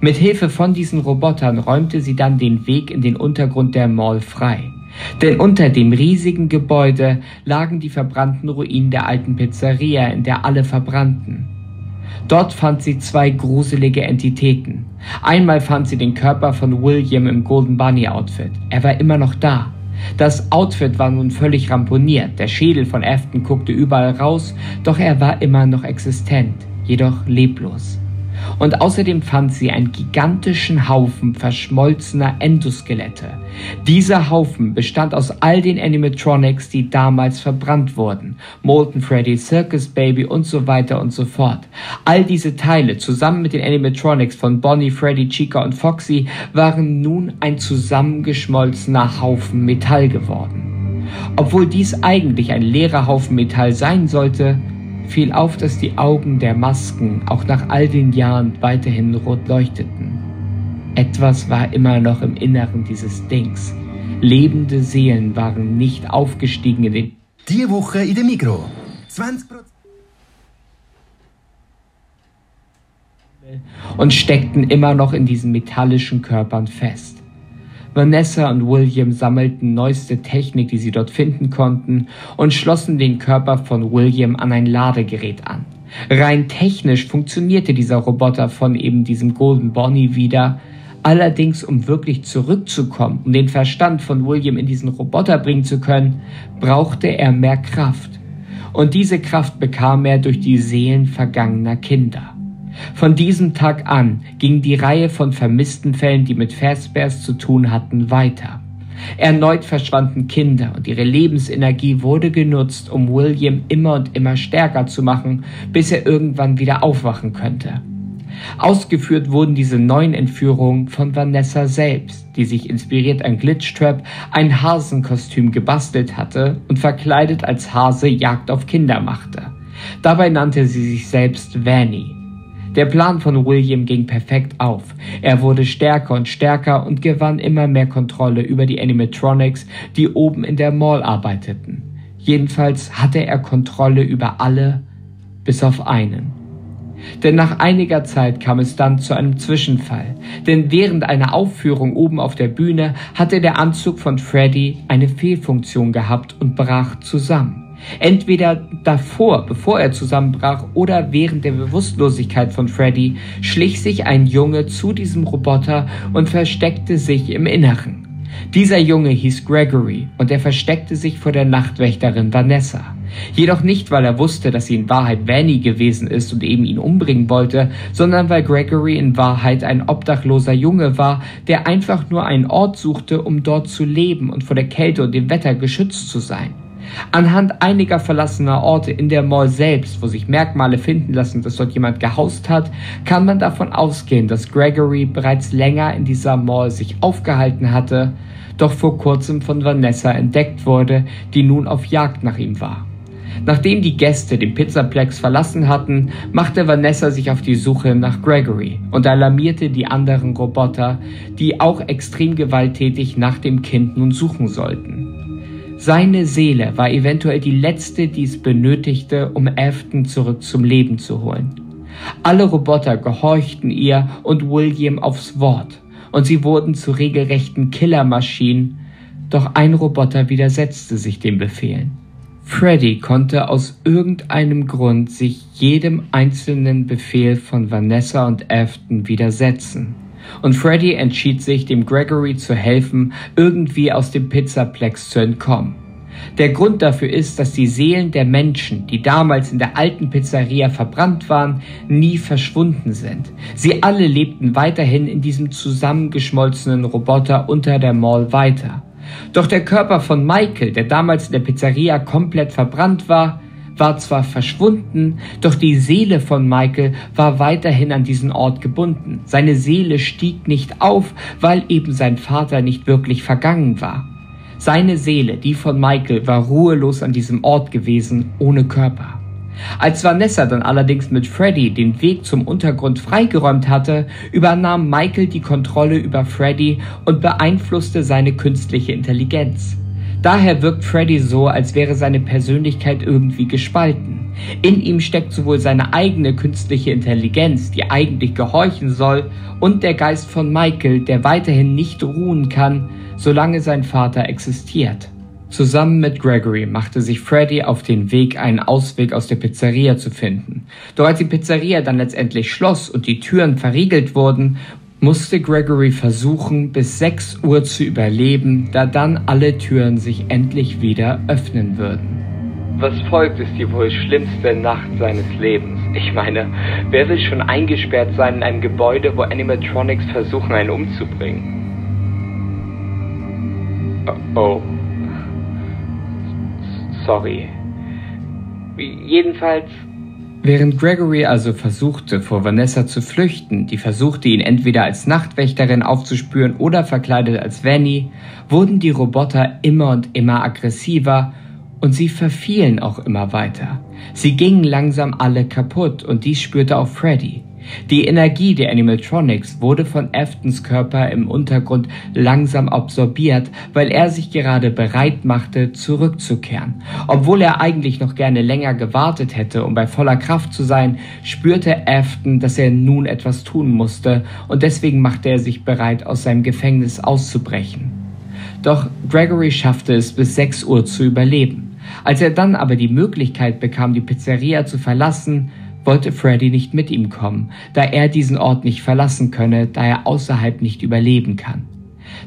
Mit Hilfe von diesen Robotern räumte sie dann den Weg in den Untergrund der Mall frei. Denn unter dem riesigen Gebäude lagen die verbrannten Ruinen der alten Pizzeria, in der alle verbrannten. Dort fand sie zwei gruselige Entitäten. Einmal fand sie den Körper von William im Golden Bunny Outfit. Er war immer noch da. Das Outfit war nun völlig ramponiert, der Schädel von Afton guckte überall raus, doch er war immer noch existent, jedoch leblos und außerdem fand sie einen gigantischen Haufen verschmolzener Endoskelette. Dieser Haufen bestand aus all den Animatronics, die damals verbrannt wurden. Molten Freddy, Circus Baby und so weiter und so fort. All diese Teile zusammen mit den Animatronics von Bonnie, Freddy, Chica und Foxy waren nun ein zusammengeschmolzener Haufen Metall geworden. Obwohl dies eigentlich ein leerer Haufen Metall sein sollte, fiel auf, dass die Augen der Masken auch nach all den Jahren weiterhin rot leuchteten. Etwas war immer noch im Inneren dieses Dings. Lebende Seelen waren nicht aufgestiegen in den... Die Woche in der Migro. 20% und steckten immer noch in diesen metallischen Körpern fest. Vanessa und William sammelten neueste Technik, die sie dort finden konnten, und schlossen den Körper von William an ein Ladegerät an. Rein technisch funktionierte dieser Roboter von eben diesem Golden Bonnie wieder, Allerdings, um wirklich zurückzukommen, um den Verstand von William in diesen Roboter bringen zu können, brauchte er mehr Kraft. Und diese Kraft bekam er durch die Seelen vergangener Kinder. Von diesem Tag an ging die Reihe von vermissten Fällen, die mit Fazbears zu tun hatten, weiter. Erneut verschwanden Kinder und ihre Lebensenergie wurde genutzt, um William immer und immer stärker zu machen, bis er irgendwann wieder aufwachen könnte. Ausgeführt wurden diese neuen Entführungen von Vanessa selbst, die sich inspiriert an Glitchtrap ein Hasenkostüm gebastelt hatte und verkleidet als Hase Jagd auf Kinder machte. Dabei nannte sie sich selbst Vanny. Der Plan von William ging perfekt auf. Er wurde stärker und stärker und gewann immer mehr Kontrolle über die Animatronics, die oben in der Mall arbeiteten. Jedenfalls hatte er Kontrolle über alle, bis auf einen. Denn nach einiger Zeit kam es dann zu einem Zwischenfall. Denn während einer Aufführung oben auf der Bühne hatte der Anzug von Freddy eine Fehlfunktion gehabt und brach zusammen. Entweder davor, bevor er zusammenbrach, oder während der Bewusstlosigkeit von Freddy schlich sich ein Junge zu diesem Roboter und versteckte sich im Inneren. Dieser Junge hieß Gregory und er versteckte sich vor der Nachtwächterin Vanessa. Jedoch nicht, weil er wusste, dass sie in Wahrheit Vanny gewesen ist und eben ihn umbringen wollte, sondern weil Gregory in Wahrheit ein obdachloser Junge war, der einfach nur einen Ort suchte, um dort zu leben und vor der Kälte und dem Wetter geschützt zu sein. Anhand einiger verlassener Orte in der Mall selbst, wo sich Merkmale finden lassen, dass dort jemand gehaust hat, kann man davon ausgehen, dass Gregory bereits länger in dieser Mall sich aufgehalten hatte, doch vor kurzem von Vanessa entdeckt wurde, die nun auf Jagd nach ihm war. Nachdem die Gäste den Pizzaplex verlassen hatten, machte Vanessa sich auf die Suche nach Gregory und alarmierte die anderen Roboter, die auch extrem gewalttätig nach dem Kind nun suchen sollten. Seine Seele war eventuell die letzte, die es benötigte, um Afton zurück zum Leben zu holen. Alle Roboter gehorchten ihr und William aufs Wort, und sie wurden zu regelrechten Killermaschinen, doch ein Roboter widersetzte sich den Befehlen. Freddy konnte aus irgendeinem Grund sich jedem einzelnen Befehl von Vanessa und Afton widersetzen und Freddy entschied sich, dem Gregory zu helfen, irgendwie aus dem Pizzaplex zu entkommen. Der Grund dafür ist, dass die Seelen der Menschen, die damals in der alten Pizzeria verbrannt waren, nie verschwunden sind. Sie alle lebten weiterhin in diesem zusammengeschmolzenen Roboter unter der Mall weiter. Doch der Körper von Michael, der damals in der Pizzeria komplett verbrannt war, war zwar verschwunden, doch die Seele von Michael war weiterhin an diesen Ort gebunden. Seine Seele stieg nicht auf, weil eben sein Vater nicht wirklich vergangen war. Seine Seele, die von Michael, war ruhelos an diesem Ort gewesen, ohne Körper. Als Vanessa dann allerdings mit Freddy den Weg zum Untergrund freigeräumt hatte, übernahm Michael die Kontrolle über Freddy und beeinflusste seine künstliche Intelligenz. Daher wirkt Freddy so, als wäre seine Persönlichkeit irgendwie gespalten. In ihm steckt sowohl seine eigene künstliche Intelligenz, die eigentlich gehorchen soll, und der Geist von Michael, der weiterhin nicht ruhen kann, solange sein Vater existiert. Zusammen mit Gregory machte sich Freddy auf den Weg, einen Ausweg aus der Pizzeria zu finden. Doch als die Pizzeria dann letztendlich schloss und die Türen verriegelt wurden, musste Gregory versuchen, bis 6 Uhr zu überleben, da dann alle Türen sich endlich wieder öffnen würden. Was folgt, ist die wohl schlimmste Nacht seines Lebens. Ich meine, wer will schon eingesperrt sein in einem Gebäude, wo Animatronics versuchen, einen umzubringen? Oh. oh sorry. Jedenfalls. Während Gregory also versuchte, vor Vanessa zu flüchten, die versuchte, ihn entweder als Nachtwächterin aufzuspüren oder verkleidet als Vanny, wurden die Roboter immer und immer aggressiver und sie verfielen auch immer weiter. Sie gingen langsam alle kaputt und dies spürte auch Freddy. Die Energie der Animatronics wurde von Aftons Körper im Untergrund langsam absorbiert, weil er sich gerade bereit machte, zurückzukehren. Obwohl er eigentlich noch gerne länger gewartet hätte, um bei voller Kraft zu sein, spürte Afton, dass er nun etwas tun musste, und deswegen machte er sich bereit, aus seinem Gefängnis auszubrechen. Doch Gregory schaffte es bis 6 Uhr zu überleben. Als er dann aber die Möglichkeit bekam, die Pizzeria zu verlassen, wollte Freddy nicht mit ihm kommen, da er diesen Ort nicht verlassen könne, da er außerhalb nicht überleben kann.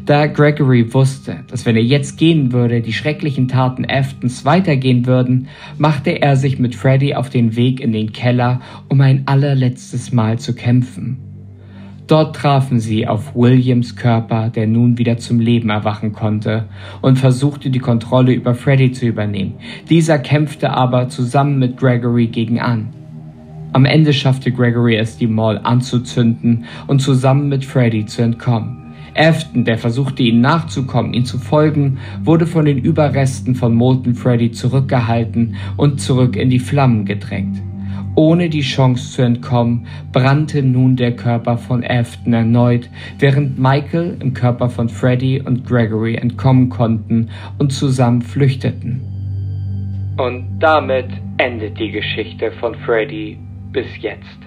Da Gregory wusste, dass wenn er jetzt gehen würde, die schrecklichen Taten Aftons weitergehen würden, machte er sich mit Freddy auf den Weg in den Keller, um ein allerletztes Mal zu kämpfen. Dort trafen sie auf Williams Körper, der nun wieder zum Leben erwachen konnte, und versuchte die Kontrolle über Freddy zu übernehmen. Dieser kämpfte aber zusammen mit Gregory gegen an. Am Ende schaffte Gregory es, die Mall anzuzünden und zusammen mit Freddy zu entkommen. Afton, der versuchte ihnen nachzukommen, ihn zu folgen, wurde von den Überresten von Molten Freddy zurückgehalten und zurück in die Flammen gedrängt. Ohne die Chance zu entkommen, brannte nun der Körper von Afton erneut, während Michael im Körper von Freddy und Gregory entkommen konnten und zusammen flüchteten. Und damit endet die Geschichte von Freddy bis jetzt.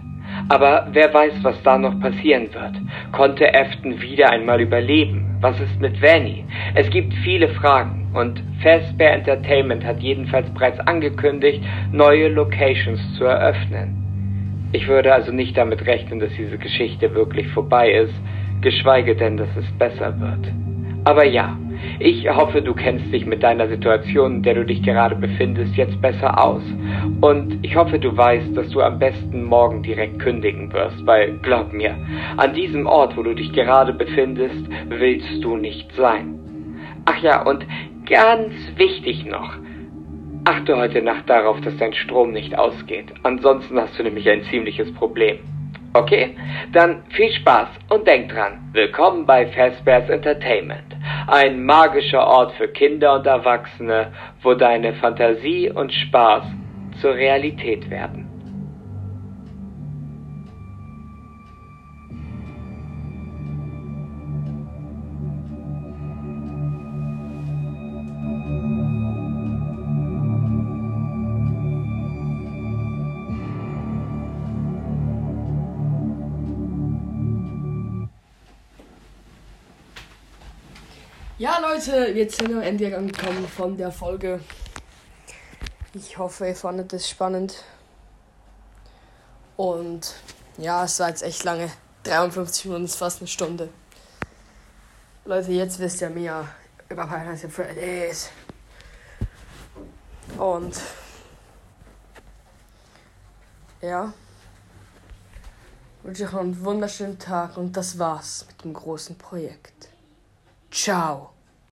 Aber wer weiß, was da noch passieren wird. Konnte Afton wieder einmal überleben? Was ist mit Vanny? Es gibt viele Fragen und Fazbear Entertainment hat jedenfalls bereits angekündigt, neue Locations zu eröffnen. Ich würde also nicht damit rechnen, dass diese Geschichte wirklich vorbei ist, geschweige denn, dass es besser wird. Aber ja, ich hoffe, du kennst dich mit deiner Situation, in der du dich gerade befindest, jetzt besser aus. Und ich hoffe, du weißt, dass du am besten morgen direkt kündigen wirst, weil, glaub mir, an diesem Ort, wo du dich gerade befindest, willst du nicht sein. Ach ja, und ganz wichtig noch, achte heute Nacht darauf, dass dein Strom nicht ausgeht. Ansonsten hast du nämlich ein ziemliches Problem. Okay? Dann viel Spaß und denk dran, willkommen bei Fazbear's Entertainment. Ein magischer Ort für Kinder und Erwachsene, wo deine Fantasie und Spaß zur Realität werden. Ja, Leute, jetzt sind wir am Ende angekommen von der Folge. Ich hoffe, ihr fandet es spannend. Und ja, es war jetzt echt lange. 53 Minuten ist fast eine Stunde. Leute, jetzt wisst ihr mehr über Final Fridays. Und ja, wünsche euch einen wunderschönen Tag und das war's mit dem großen Projekt. Ciao.